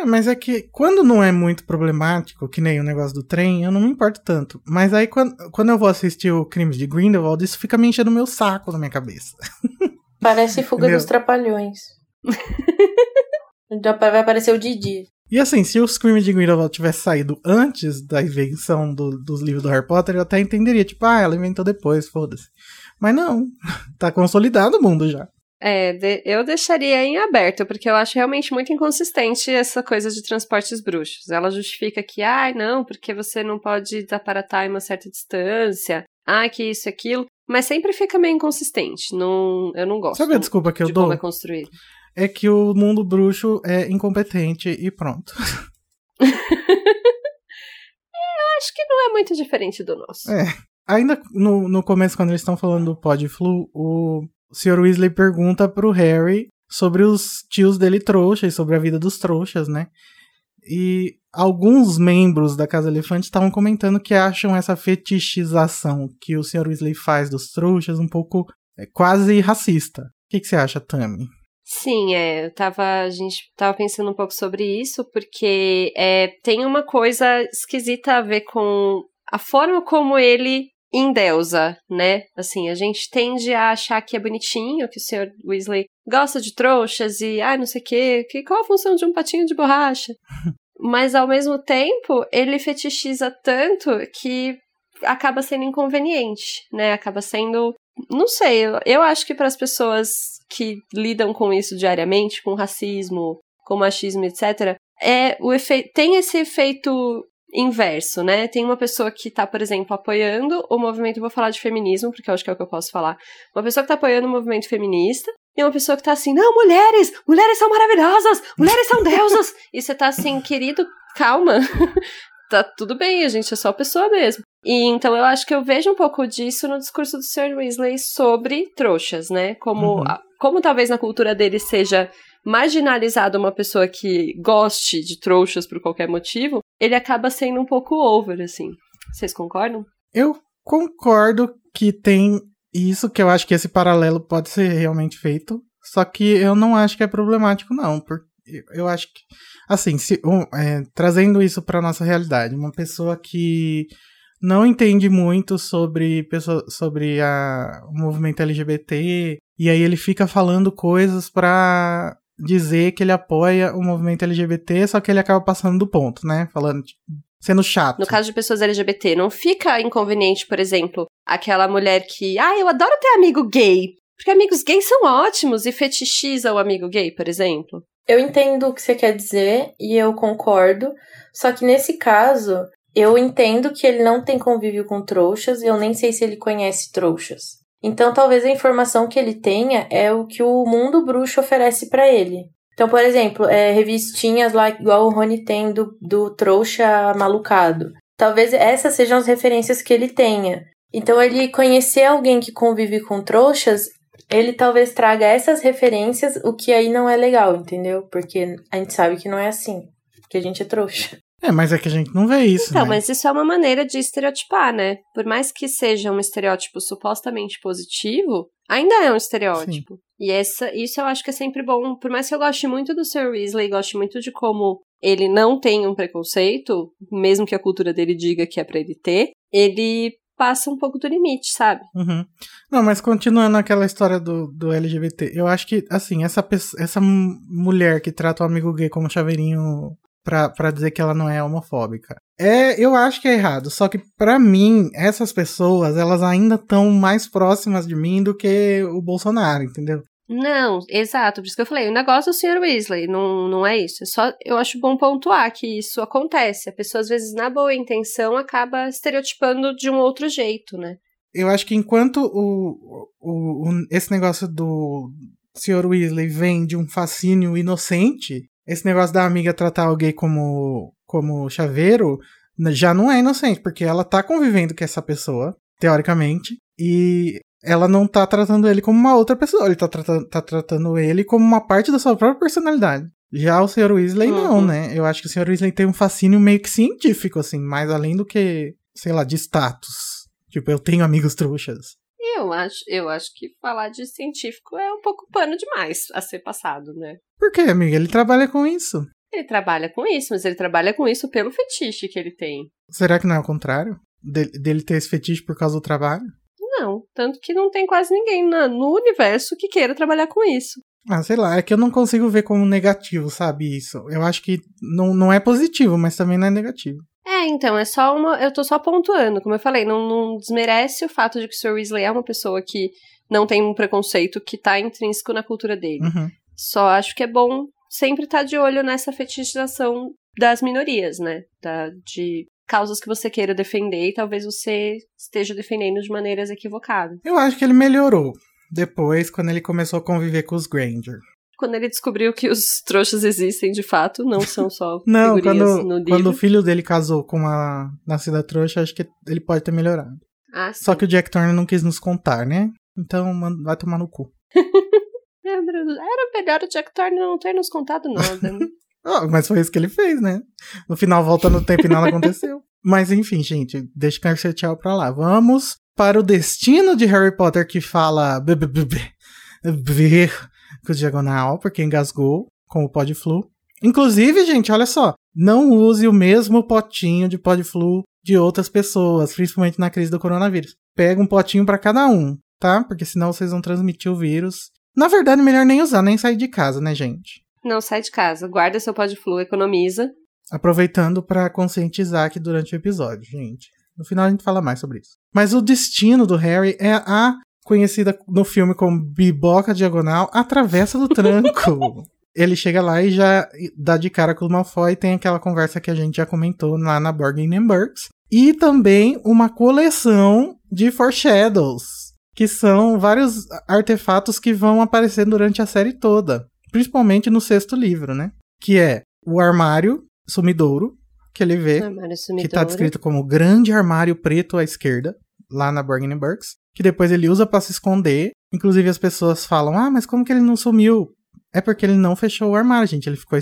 É, mas é que quando não é muito problemático, que nem o negócio do trem, eu não me importo tanto. Mas aí quando, quando eu vou assistir o Crimes de Grindelwald, isso fica me enchendo o meu saco na minha cabeça.
Parece fuga
Entendeu?
dos trapalhões. Já vai aparecer o Didi.
E assim, se os Crimes de Grindelwald tivesse saído antes da invenção do- dos livros do Harry Potter, eu até entenderia, tipo, ah, ela inventou depois, foda-se. Mas não, tá consolidado o mundo já.
É, de- eu deixaria em aberto, porque eu acho realmente muito inconsistente essa coisa de transportes bruxos. Ela justifica que, ai, não, porque você não pode desaparatar em uma certa distância, ai, que isso e aquilo, mas sempre fica meio inconsistente. Não, eu não gosto
Sabe a desculpa que eu
de como
dou?
é construído.
É que o mundo bruxo é incompetente e pronto.
Acho que não é muito diferente do nosso.
É. Ainda no, no começo, quando eles estão falando do Podflu, o Sr. Weasley pergunta pro Harry sobre os tios dele trouxas, sobre a vida dos trouxas, né? E alguns membros da Casa Elefante estavam comentando que acham essa fetichização que o Sr. Weasley faz dos trouxas um pouco é, quase racista. O que, que você acha, Tammy?
Sim, é, eu tava, a gente tava pensando um pouco sobre isso, porque é, tem uma coisa esquisita a ver com a forma como ele endeusa, né? Assim, a gente tende a achar que é bonitinho, que o Sr. Weasley gosta de trouxas e, ah, não sei o quê, que qual a função de um patinho de borracha? Mas, ao mesmo tempo, ele fetichiza tanto que acaba sendo inconveniente, né? Acaba sendo não sei, eu, eu acho que para as pessoas que lidam com isso diariamente, com racismo, com machismo, etc., é o efeito tem esse efeito inverso, né? Tem uma pessoa que tá, por exemplo, apoiando o movimento, vou falar de feminismo, porque eu acho que é o que eu posso falar. Uma pessoa que tá apoiando o movimento feminista e uma pessoa que tá assim, não, mulheres, mulheres são maravilhosas, mulheres são deusas. e você tá assim, querido, calma. tá tudo bem, a gente é só pessoa mesmo. E então eu acho que eu vejo um pouco disso no discurso do Sr. Weasley sobre trouxas, né? Como,
Uhum.
como talvez na cultura dele seja marginalizada uma pessoa que goste de trouxas por qualquer motivo, ele acaba sendo um pouco over, assim. Vocês concordam?
Eu concordo que tem isso, que eu acho que esse paralelo pode ser realmente feito, só que eu não acho que é problemático, não. Porque eu acho que, assim, se, um, é, trazendo isso para nossa realidade, uma pessoa que não entende muito sobre, pessoa, sobre a, o movimento LGBT, e aí ele fica falando coisas pra dizer que ele apoia o movimento LGBT, só que ele acaba passando do ponto, né? Falando, tipo, sendo chato.
No caso de pessoas LGBT, não fica inconveniente, por exemplo, aquela mulher que, ah, eu adoro ter amigo gay. Porque amigos gays são ótimos e fetichiza o amigo gay, por exemplo.
Eu entendo o que você quer dizer e eu concordo. Só que nesse caso, eu entendo que ele não tem convívio com trouxas, eu nem sei se ele conhece trouxas. Então, talvez a informação que ele tenha é o que o mundo bruxo oferece para ele. Então, por exemplo, é, revistinhas lá, igual o Rony tem do, do trouxa malucado. Talvez essas sejam as referências que ele tenha. Então, ele conhecer alguém que convive com trouxas, ele talvez traga essas referências, o que aí não é legal, entendeu? Porque a gente sabe que não é assim, que a gente é trouxa.
É, mas é que a gente não vê isso,
Então,
né?
mas isso é uma maneira de estereotipar, né? Por mais que seja um estereótipo supostamente positivo, ainda é um estereótipo. E essa, isso eu acho que é sempre bom. Por mais que eu goste muito do Sir Weasley, goste muito de como ele não tem um preconceito, mesmo que a cultura dele diga que é pra ele ter, ele passa um pouco do limite, sabe?
Uhum. Não, mas continuando aquela história do, do LGBT, eu acho que, assim, essa, pessoa, essa mulher que trata o amigo gay como chaveirinho pra, pra dizer que ela não é homofóbica, é, eu acho que é errado. Só que, pra mim, essas pessoas, elas ainda estão mais próximas de mim do que o Bolsonaro, entendeu?
Não, exato. Por isso que eu falei, o negócio do Sr. Weasley, não, não é isso. É só, eu acho bom pontuar que isso acontece. A pessoa, às vezes, na boa intenção, acaba estereotipando de um outro jeito, né?
Eu acho que enquanto o, o, o- esse negócio do Sr. Weasley vem de um fascínio inocente, esse negócio da amiga tratar gay como, como chaveiro n- já não é inocente, porque ela tá convivendo com essa pessoa, teoricamente, e ela não tá tratando ele como uma outra pessoa, ele tá tratando, tá tratando ele como uma parte da sua própria personalidade. Já o Sr. Weasley não,
Uhum.
né? Eu acho que o Sr. Weasley tem um fascínio meio que científico, assim, mais além do que, sei lá, de status. Tipo, eu tenho amigos trouxas.
Eu acho, eu acho que falar de científico é um pouco pano demais a ser passado, né?
Por quê, amiga? Ele trabalha com isso.
Ele trabalha com isso, mas ele trabalha com isso pelo fetiche que ele tem.
Será que não é o contrário? De- dele ter esse fetiche por causa do trabalho?
Não, tanto que não tem quase ninguém na- no universo que queira trabalhar com isso.
Ah, sei lá, é que eu não consigo ver como negativo, sabe, isso. Eu acho que não, não é positivo, mas também não é negativo.
É, então, é só uma. Eu tô só pontuando, como eu falei, não, não desmerece o fato de que o Sr. Weasley é uma pessoa que não tem um preconceito que tá intrínseco na cultura dele.
Uhum.
Só acho que é bom sempre estar de olho nessa fetichização das minorias, né? Da, de causas que você queira defender e talvez você esteja defendendo de maneiras equivocadas.
Eu acho que ele melhorou depois, quando ele começou a conviver com os Granger.
Quando ele descobriu que os trouxas existem de fato, não são só
Não, quando,
no livro.
quando o filho dele casou com uma nascida trouxa, acho que ele pode ter melhorado.
Ah,
Só que o Jack Turner não quis nos contar, né? Então vai tomar no cu.
Era melhor o Jack Turner não ter nos contado nada.
Ah, mas foi isso que ele fez, né? No final volta no tempo e nada aconteceu. Mas enfim, gente, deixa eu ser tchau pra lá. Vamos para o destino de Harry Potter que fala com o diagonal, porque engasgou com o Podflu. Inclusive, gente, olha só, não use o mesmo potinho de Podflu de outras pessoas, principalmente na crise do coronavírus. Pega um potinho pra cada um, tá? Porque senão vocês vão transmitir o vírus. Na verdade, melhor nem usar, nem sair de casa, né, gente?
não, sai de casa. Guarda seu pó de flu, economiza.
Aproveitando pra conscientizar aqui durante o episódio, gente. No final a gente fala mais sobre isso. Mas o destino do Harry é a conhecida no filme como Biboca Diagonal, a Travessa do Tranco. Ele chega lá e já dá de cara com o Malfoy e tem aquela conversa que a gente já comentou lá na Bargain Burks. E também uma coleção de foreshadows, que são vários artefatos que vão aparecer durante a série toda. Principalmente no sexto livro, né? Que é o armário sumidouro, que ele vê, que
sumidouro.
tá descrito como grande armário preto à esquerda, lá na Bargain Burks, que depois ele usa pra se esconder. Inclusive as pessoas falam: "Ah, mas como que ele não sumiu?" É porque ele não fechou o armário, gente. Ele ficou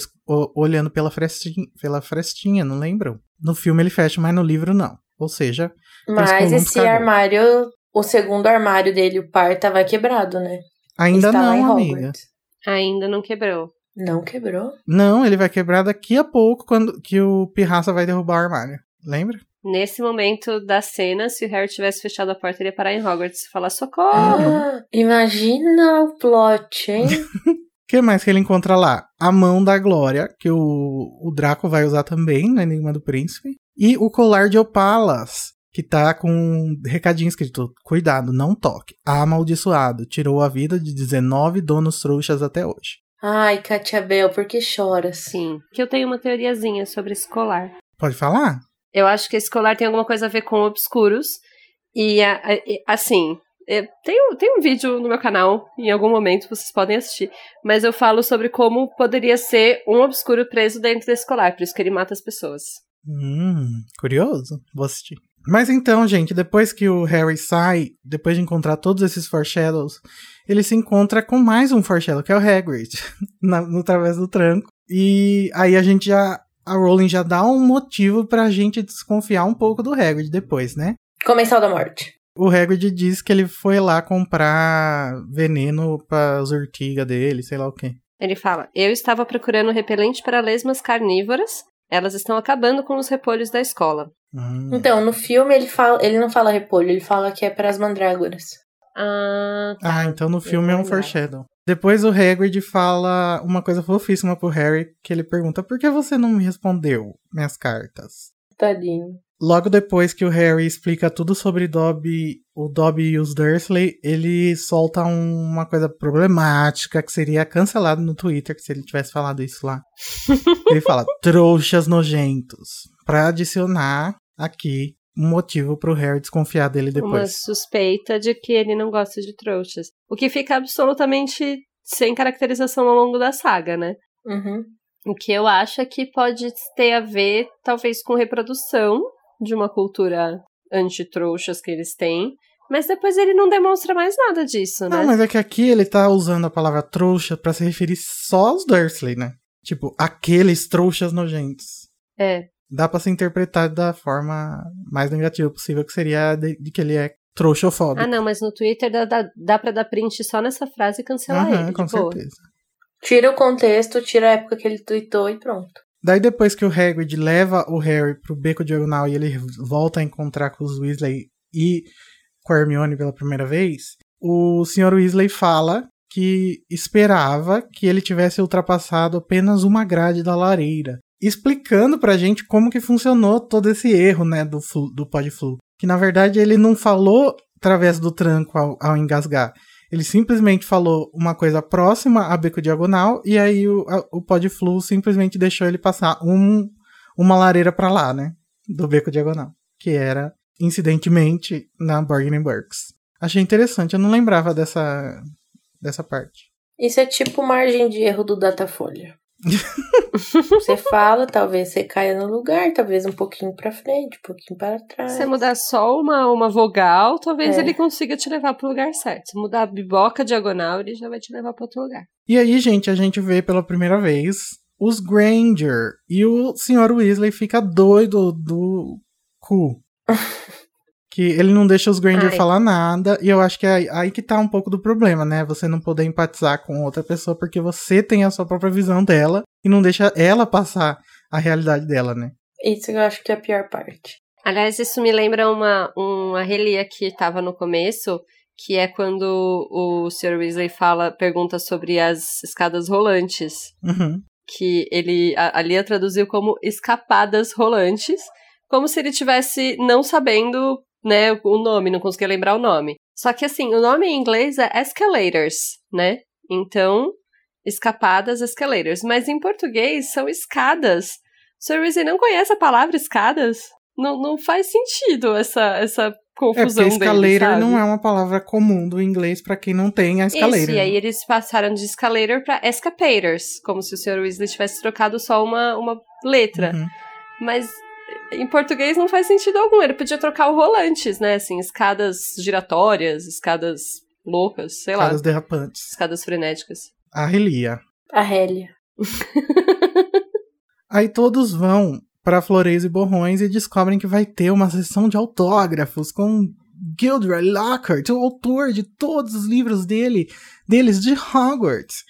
olhando pela frestinha, pela frestinha, não lembram? No filme ele fecha, mas no livro não. Ou seja,
Mas
Esse
esse
cagou.
armário, o segundo armário dele, o par, tava quebrado, né?
ainda
Está
não, amiga.
Ainda não quebrou.
Não quebrou?
Não, ele vai quebrar daqui a pouco quando que o Pirraça vai derrubar o armário. Lembra?
Nesse momento da cena, se o Harry tivesse fechado a porta, ele ia parar em Hogwarts e falar socorro.
Ah, imagina o plot, hein?
O que mais que ele encontra lá? A mão da Glória, que o, o Draco vai usar também no Enigma do Príncipe. E o colar de opalas, que tá com um recadinho escrito: Cuidado, não toque. Amaldiçoado. Tirou a vida de 19 donos trouxas até hoje.
Ai, Katia Bel, por que chora assim?
Sim, que eu tenho uma teoriazinha sobre esse colar.
Pode falar?
Eu acho que esse colar tem alguma coisa a ver com obscuros. E, a- a- e, assim, é, tem, um- tem um vídeo no meu canal, em algum momento vocês podem assistir, mas eu falo sobre como poderia ser um obscuro preso dentro desse colar, por isso que ele mata as pessoas.
Hum, curioso. Vou assistir. Mas então, gente, depois que o Harry sai, depois de encontrar todos esses foreshadows, ele se encontra com mais um foreshadow, que é o Hagrid, na, no Través do Tranco. E aí a gente já. A Rowling já dá um motivo pra gente desconfiar um pouco do Hagrid depois, né?
Comensal da Morte.
O Hagrid diz que ele foi lá comprar veneno pra as urtigas dele, sei lá o quê.
Ele fala: Eu estava procurando repelente para lesmas carnívoras. Elas estão acabando com os repolhos da escola.
Hum.
Então, no filme ele fala, ele não fala repolho, ele fala que é para as mandrágoras.
Ah,
Ah, então no filme é um foreshadow. Depois o Hagrid fala uma coisa fofíssima pro Harry, que ele pergunta, por que você não me respondeu minhas cartas?
Tadinho.
Logo depois que o Harry explica tudo sobre Dobby, o Dobby e os Dursley, ele solta um- uma coisa problemática que seria cancelado no Twitter, que se ele tivesse falado isso lá. ele fala, trouxas nojentos, pra adicionar aqui um motivo pro Harry desconfiar dele
uma
depois.
suspeita de que ele não gosta de trouxas. O que fica absolutamente sem caracterização ao longo da saga, né?
Uhum.
O que eu acho é que pode ter a ver, talvez, com reprodução de uma cultura anti-trouxas que eles têm. Mas depois ele não demonstra mais nada disso, né?
Não, mas é que aqui ele tá usando a palavra trouxa pra se referir só aos Dursley, né? Tipo, aqueles trouxas nojentos.
É.
Dá pra se interpretar da forma mais negativa possível, que seria de, de que ele é trouxofóbico.
Ah, não, mas no Twitter dá, dá, dá pra dar print só nessa frase e cancelar
Aham,
ele.
com certeza.
Tira o contexto, tira a época que ele tweetou e pronto.
Daí depois que o Hagrid leva o Harry pro beco diagonal e ele volta a encontrar com os Weasley e com a Hermione pela primeira vez, o Sr. Weasley fala que esperava que ele tivesse ultrapassado apenas uma grade da lareira, explicando pra gente como que funcionou todo esse erro, né, do, flu, do Podflu. Que na verdade ele não falou através do tranco ao, ao engasgar. Ele simplesmente falou uma coisa próxima a beco diagonal e aí o, o Podflu simplesmente deixou ele passar um, uma lareira pra lá, né? Do beco diagonal. Que era, incidentemente, na Bargaining Works. Achei interessante, eu não lembrava dessa, dessa parte.
Isso é tipo margem de erro do Datafolha. você fala, talvez você caia no lugar, talvez um pouquinho pra frente, um pouquinho para trás.
Se você mudar só uma, uma vogal, talvez
É.
ele consiga te levar pro lugar certo. Se mudar a biboca diagonal, ele já vai te levar pra outro lugar.
E aí, gente, a gente vê pela primeira vez os Granger. E o Sr. Weasley fica doido do cu. que ele não deixa os Granger
Ai.
falar nada. E eu acho que é aí, que tá um pouco do problema, né? Você não poder empatizar com outra pessoa porque você tem a sua própria visão dela e não deixa ela passar a realidade dela, né?
Isso eu acho que é a pior parte.
Aliás, isso me lembra uma, uma relia que tava no começo, que é quando o Sr. Weasley fala, pergunta sobre as escadas rolantes.
Uhum.
que ele a, a Lia traduziu como escapadas rolantes, como se ele tivesse não sabendo, né, o nome, não conseguia lembrar o nome. Só que assim, o nome em inglês é escalators, né? Então, escapadas, escalators, mas em português são escadas. Sr. Weasley não conhece a palavra escadas? Não, não faz sentido essa essa
É
confusão
porque
dele,
escalator
sabe?
não é uma palavra comum do inglês pra quem não tem a escalator.
Isso, e aí eles passaram de escalator pra escapators, como se o Sr. Weasley tivesse trocado só uma, uma letra.
Uhum.
Mas em português não faz sentido algum. Ele podia trocar o rolantes, né? Assim, escadas giratórias, escadas loucas, sei lá.
Escadas derrapantes.
Escadas frenéticas.
A Relia.
A Hélia.
Aí todos vão pra Flores e Borrões e descobrem que vai ter uma sessão de autógrafos com Gilderoy Lockhart, o autor de todos os livros dele, deles de Hogwarts.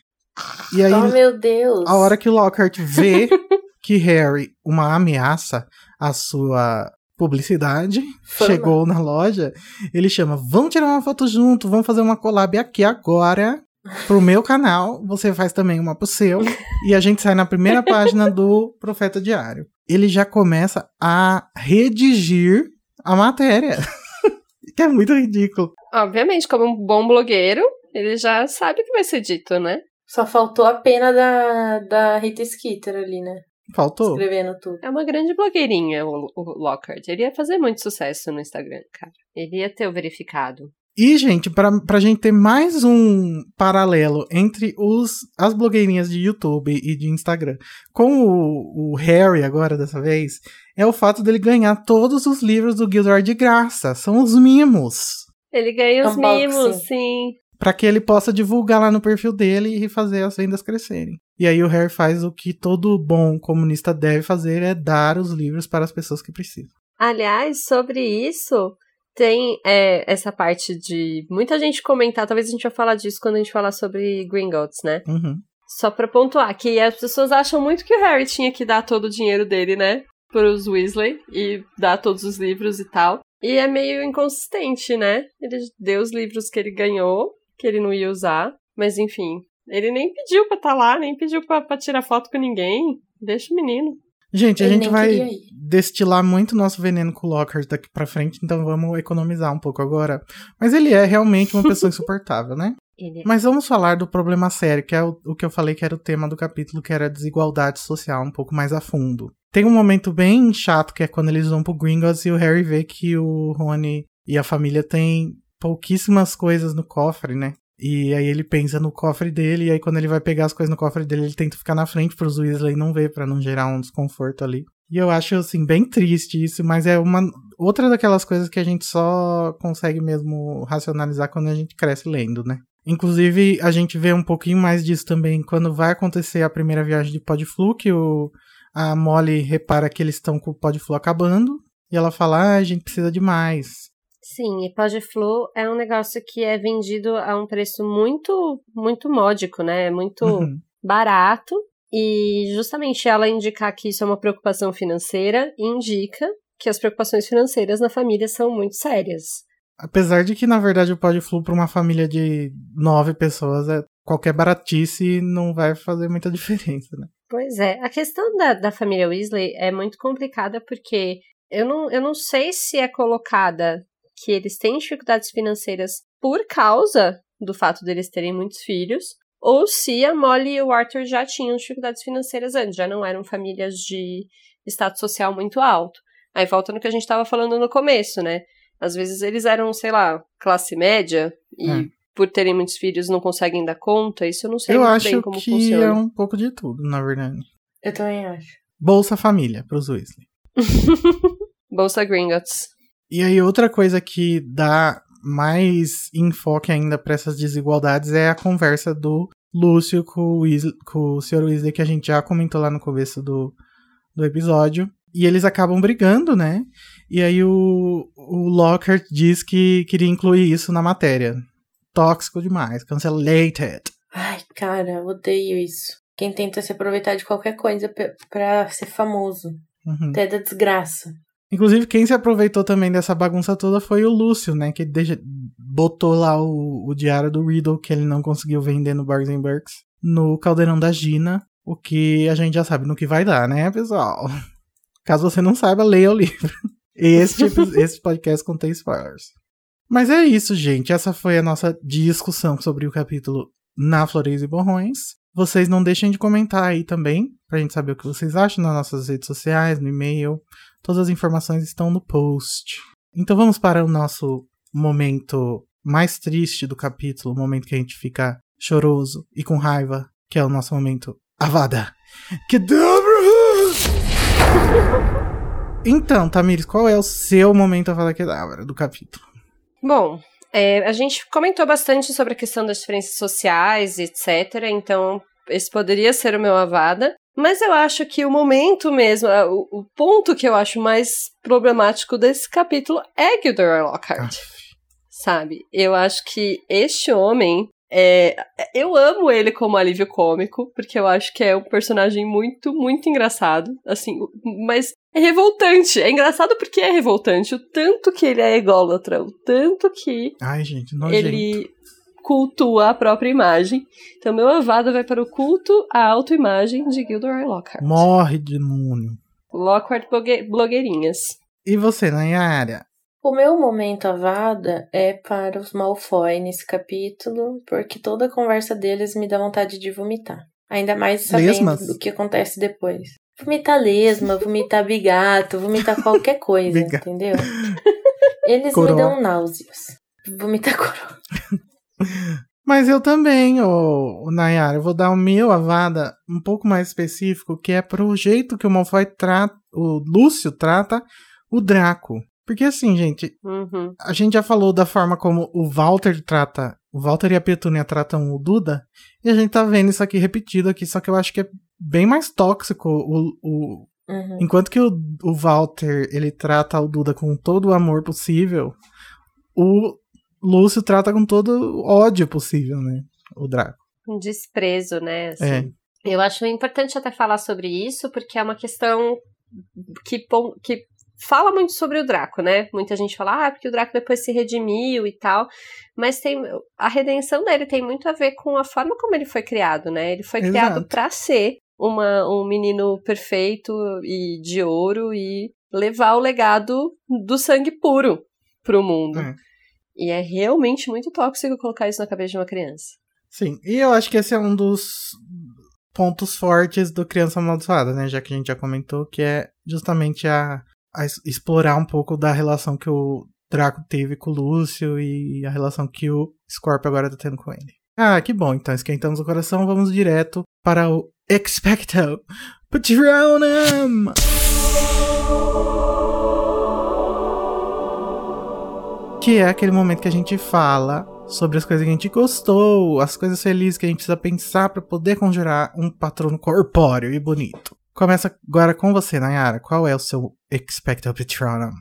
E aí,
oh, meu Deus.
a hora que o Lockhart vê que Harry, uma ameaça à sua publicidade,
Fama.
chegou na loja, ele chama, vamos tirar uma foto junto, vamos fazer uma collab aqui agora pro meu canal, você faz também uma pro seu, e a gente sai na primeira página do Profeta Diário. Ele já começa a redigir a matéria. que é muito ridículo.
Obviamente, como um bom blogueiro, ele já sabe o que vai ser dito, né?
Só faltou a pena da, da Rita Skeeter ali, né?
Faltou.
escrevendo tudo.
É uma grande blogueirinha, o, o Lockhart. Ele ia fazer muito sucesso no Instagram, cara. Ele ia ter o verificado.
E, gente, pra, pra gente ter mais um paralelo entre os, as blogueirinhas de YouTube e de Instagram com o, o Harry agora, dessa vez, é o fato dele ganhar todos os livros do Gilderoy de graça. São os mimos.
Ele ganha os
Unboxing.
mimos, sim.
Pra que ele possa divulgar lá no perfil dele e fazer as vendas crescerem. E aí o Harry faz o que todo bom comunista deve fazer, é dar os livros para as pessoas que precisam.
Aliás, sobre isso, tem é, essa parte de muita gente comentar, talvez a gente vai falar disso quando a gente falar sobre Gringotts, né?
Uhum.
Só pra pontuar, que as pessoas acham muito que o Harry tinha que dar todo o dinheiro dele, né? Pros Weasley e dar todos os livros e tal. E é meio inconsistente, né? Ele deu os livros que ele ganhou, que ele não ia usar. Mas enfim, ele nem pediu pra estar lá, nem pediu pra, pra tirar foto com ninguém. Deixa o menino.
Gente, a
Ele
gente vai destilar muito nosso veneno com o Lockhart daqui pra frente, então vamos economizar um pouco agora. Mas ele é realmente uma pessoa insuportável, né?
Ele
Mas vamos falar do problema sério, que é o, o que eu falei que era o tema do capítulo, que era a desigualdade social um pouco mais a fundo. Tem um momento bem chato, que é quando eles vão pro Gringotts e o Harry vê que o Rony e a família têm pouquíssimas coisas no cofre, né? E aí ele pensa no cofre dele, e aí quando ele vai pegar as coisas no cofre dele, ele tenta ficar na frente pros Weasley não ver, pra não gerar um desconforto ali. E eu acho, assim, bem triste isso, mas é uma outra daquelas coisas que a gente só consegue mesmo racionalizar quando a gente cresce lendo, né? Inclusive, a gente vê um pouquinho mais disso também quando vai acontecer a primeira viagem de Podflu, que o, a Molly repara que eles estão com o Podflu acabando, e ela fala, ah, a gente precisa de mais.
Sim, e Podflu é um negócio que é vendido a um preço muito, muito módico, né? Muito
Uhum.
barato. E justamente ela indicar que isso é uma preocupação financeira, indica que as preocupações financeiras na família são muito sérias.
Apesar de que, na verdade, o Podflu para uma família de nove pessoas, é qualquer baratice não vai fazer muita diferença, né?
Pois é, a questão da, da família Weasley é muito complicada porque eu não, eu não sei se é colocada que eles têm dificuldades financeiras por causa do fato deles terem muitos filhos, ou se a Molly e o Arthur já tinham dificuldades financeiras antes, já não eram famílias de status social muito alto. Aí volta no que a gente estava falando no começo, né? Às vezes eles eram, sei lá, classe média e
É.
por terem muitos filhos não conseguem dar conta. Isso eu não sei
Eu
muito
acho
bem como
que
funciona.
é um pouco de tudo, na verdade.
Eu também acho.
Bolsa Família pros Weasley.
Bolsa Gringotts.
E aí, outra coisa que dá mais enfoque ainda para essas desigualdades é a conversa do Lúcio com o, Weasley, com o Sr. Weasley, que a gente já comentou lá no começo do, do episódio. E eles acabam brigando, né? E aí o, o Lockhart diz que queria incluir isso na matéria. Tóxico demais, cancelated.
Ai, cara, odeio isso. Quem tenta se aproveitar de qualquer coisa pra ser famoso.
Uhum.
Até da desgraça.
Inclusive, quem se aproveitou também dessa bagunça toda foi o Lúcio, né? Que deixa, botou lá o, o diário do Riddle, que ele não conseguiu vender no Barnes and Burks, no caldeirão da Gina. O que a gente já sabe no que vai dar, né, pessoal? Caso você não saiba, leia o livro. Esse, tipo, esse podcast contém spoilers. Mas é isso, gente. Essa foi a nossa discussão sobre o capítulo Na Flores e Borrões. Vocês não deixem de comentar aí também, pra gente saber o que vocês acham nas nossas redes sociais, no e-mail. Todas as informações estão no post. Então vamos para o nosso momento mais triste do capítulo, o momento que a gente fica choroso e com raiva, que é o nosso momento Avada. Que Então, Tamires, qual é o seu momento Avada Kedavra do capítulo?
Bom, é, a gente comentou bastante sobre a questão das diferenças sociais, etc. Então, esse poderia ser o meu Avada. Mas eu acho que o momento mesmo, o, o ponto que eu acho mais problemático desse capítulo é Gilderoy Lockhart. Sabe? Eu acho que este homem. É, eu amo ele como alívio cômico, porque eu acho que é um personagem muito, muito engraçado. Assim, mas é revoltante. É engraçado porque é revoltante. O tanto que ele é ególatra, o tanto que
Ai, gente, nojento.
ele cultua a própria imagem. Então, meu avado vai para o culto à autoimagem de Gilderoy Lockhart.
Morre, demônio.
Lockhart blogue- blogueirinhas.
E você, Nayara?
O meu momento avada é para os Malfoy nesse capítulo, porque toda a conversa deles me dá vontade de vomitar. Ainda mais sabendo
Lesmas?
do que acontece depois. Vomita lesma, vomita bigato, vomita qualquer coisa, entendeu? Eles
Coroa.
me dão náuseas. Vomita coroa.
Mas eu também, ô, ô, Nayara, eu vou dar o meu avada um pouco mais específico, que é pro jeito que o Malfoy trata, o Lúcio trata o Draco. Porque assim, gente,
Uhum.
a gente já falou da forma como o Walter trata, o Walter e a Petúnia tratam o Duda, e a gente tá vendo isso aqui repetido aqui, só que eu acho que é bem mais tóxico o, o,
Uhum.
Enquanto que o, o Walter, ele trata o Duda com todo o amor possível, o Lúcio trata com todo o ódio possível, né? O Draco.
Um desprezo, né? assim.
É.
Eu acho importante até falar sobre isso, porque é uma questão que, que fala muito sobre o Draco, né? Muita gente fala, ah, porque o Draco depois se redimiu e tal. Mas tem a redenção dele tem muito a ver com a forma como ele foi criado, né? Ele foi
Exato.
criado pra ser uma, um menino perfeito e de ouro e levar o legado do sangue puro pro mundo.
É.
E é realmente muito tóxico colocar isso na cabeça de uma criança.
Sim, e eu acho que esse é um dos pontos fortes do Criança Amaldiçoada, né? Já que a gente já comentou, que é justamente a, a explorar um pouco da relação que o Draco teve com o Lúcio e a relação que o Scorpio agora tá tendo com ele. Ah, que bom. Então, esquentamos o coração, vamos direto para o Expecto Patronum! Que é aquele momento que a gente fala sobre as coisas que a gente gostou, as coisas felizes que a gente precisa pensar para poder conjurar um patrono corpóreo e bonito. Começa agora com você, Nayara. Qual é o seu Expecto Patronum?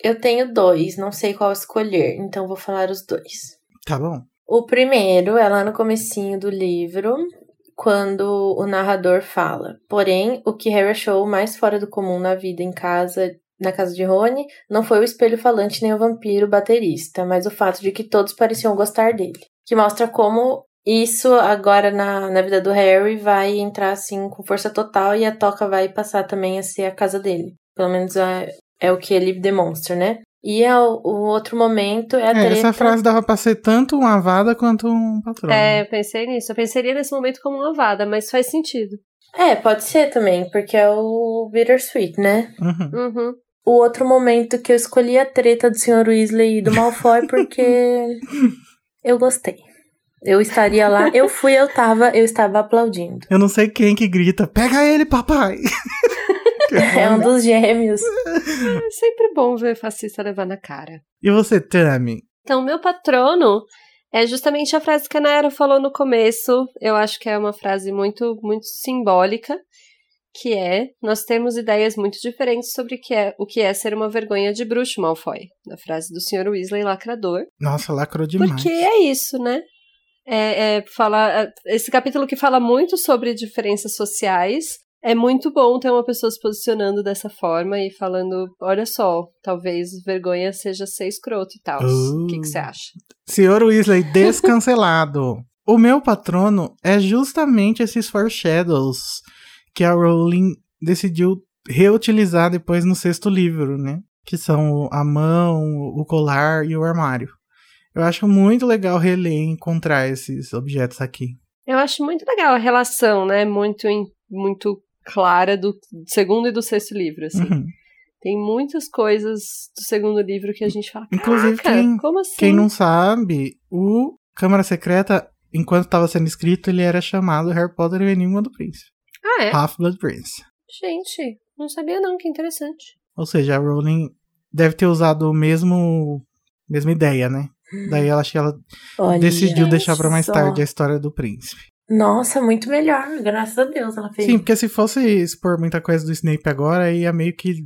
Eu tenho dois, não sei qual escolher, então vou falar os dois.
Tá bom?
O primeiro é lá no comecinho do livro, quando o narrador fala. Porém, o que Harry achou mais fora do comum na vida em casa, na casa de Rony, não foi o espelho falante nem o vampiro baterista, mas o fato de que todos pareciam gostar dele. Que mostra como isso agora na, na vida do Harry vai entrar assim com força total e a toca vai passar também a ser a casa dele. Pelo menos é, é o que ele demonstra, né? E é o, o outro momento é a
É,
treta.
essa frase dava pra ser tanto uma vada quanto um patrono.
É, eu pensei nisso. Eu pensaria nesse momento como uma vada, mas faz sentido.
É, pode ser também, porque é o Bittersweet, né?
Uhum.
Uhum.
O outro momento que eu escolhi a treta do Sr. Weasley e do Malfoy porque eu gostei. Eu estaria lá, eu fui, eu tava, eu estava aplaudindo.
Eu não sei quem que grita, pega ele, papai!
É um dos gêmeos.
É sempre bom ver fascista levar na cara.
E você, Tami?
Então, meu patrono é justamente a frase que a Nayara falou no começo. Eu acho que é uma frase muito, muito simbólica, que é: nós temos ideias muito diferentes sobre o que é, o que é ser uma vergonha de bruxo, Malfoy. A frase do Sr. Weasley lacrador.
Nossa, lacrou demais.
Porque é isso, né? É, é, fala, esse capítulo que fala muito sobre diferenças sociais. É muito bom ter uma pessoa se posicionando dessa forma e falando: olha só, talvez vergonha seja ser escroto e tal. O que que você acha?
Senhor Weasley descancelado. o meu patrono é justamente esses foreshadows que a Rowling decidiu reutilizar depois no sexto livro, né? Que são a mão, o colar e o armário. Eu acho muito legal reler e encontrar esses objetos aqui.
Eu acho muito legal a relação, né? Muito, muito clara do segundo e do sexto livro, assim.
Uhum.
Tem muitas coisas do segundo livro que a gente fala,
Inclusive,
"Caraca,
quem-
como assim?
Quem não sabe, o Câmara Secreta, enquanto estava sendo escrito, ele era chamado Harry Potter e o Enigma do Príncipe.
Ah, é?
Half-Blood Prince.
Gente, não sabia não, que interessante.
Ou seja, a Rowling deve ter usado o mesmo mesma ideia, né? Daí ela acho que ela
Olha
decidiu deixar pra mais
só.
tarde a história do príncipe.
Nossa, muito melhor, graças a Deus ela fez.
Sim, porque se fosse expor muita coisa do Snape agora, ia meio que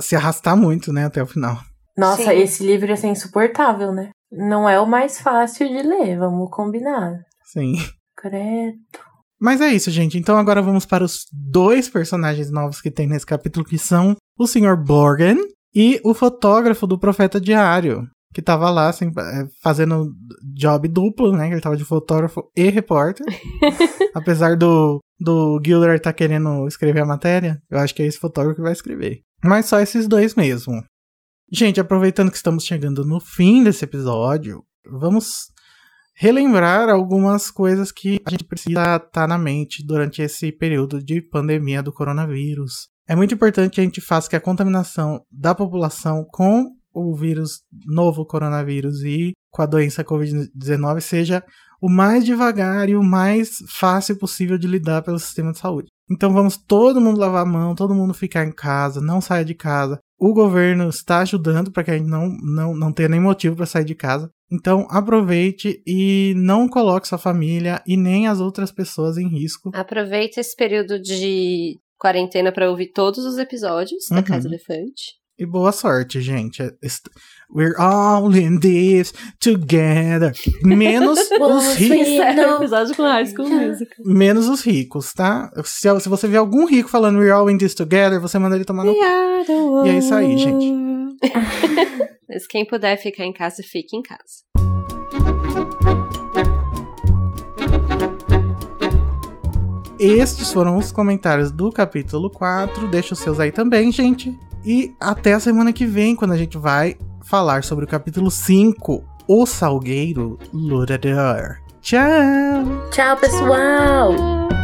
se arrastar muito, né, até o final.
Nossa,
Sim.
esse livro ia ser insuportável, né? Não é o mais fácil de ler, vamos combinar.
Sim.
Credo.
Mas é isso, gente. Então agora vamos para os dois personagens novos que tem nesse capítulo, que são o Sr. Borgen e o fotógrafo do Profeta Diário, que tava lá assim, eh, fazendo job duplo, né? que Ele tava de fotógrafo e repórter. Apesar do, do Gilderoy estar querendo escrever a matéria, eu acho que é esse fotógrafo que vai escrever. Mas só esses dois mesmo. Gente, aproveitando que estamos chegando no fim desse episódio, vamos relembrar algumas coisas que a gente precisa estar na mente durante esse período de pandemia do coronavírus. É muito importante que a gente faça que a contaminação da população com o vírus novo coronavírus e com a doença Covid-19 seja o mais devagar e o mais fácil possível de lidar pelo sistema de saúde. Então vamos todo mundo lavar a mão, todo mundo ficar em casa, não saia de casa. O governo está ajudando para que a gente não, não, não tenha nem motivo para sair de casa. Então aproveite e não coloque sua família e nem as outras pessoas em risco.
Aproveite esse período de quarentena para ouvir todos os episódios da
Uhum.
Casa Elefante.
E boa sorte, gente. We're all in this together. Menos os ricos.
Não.
episódio com High School Musical.
Menos os ricos, tá? Se, se você ver algum rico falando We're all in this together, você manda ele tomar no. E é isso aí, gente.
Mas quem puder ficar em casa, fique em casa.
Estes foram os comentários do capítulo 4. Deixa os seus aí também, gente. E até a semana que vem, quando a gente vai falar sobre o capítulo 5, O Salgueiro Lurador. Tchau!
Tchau, pessoal!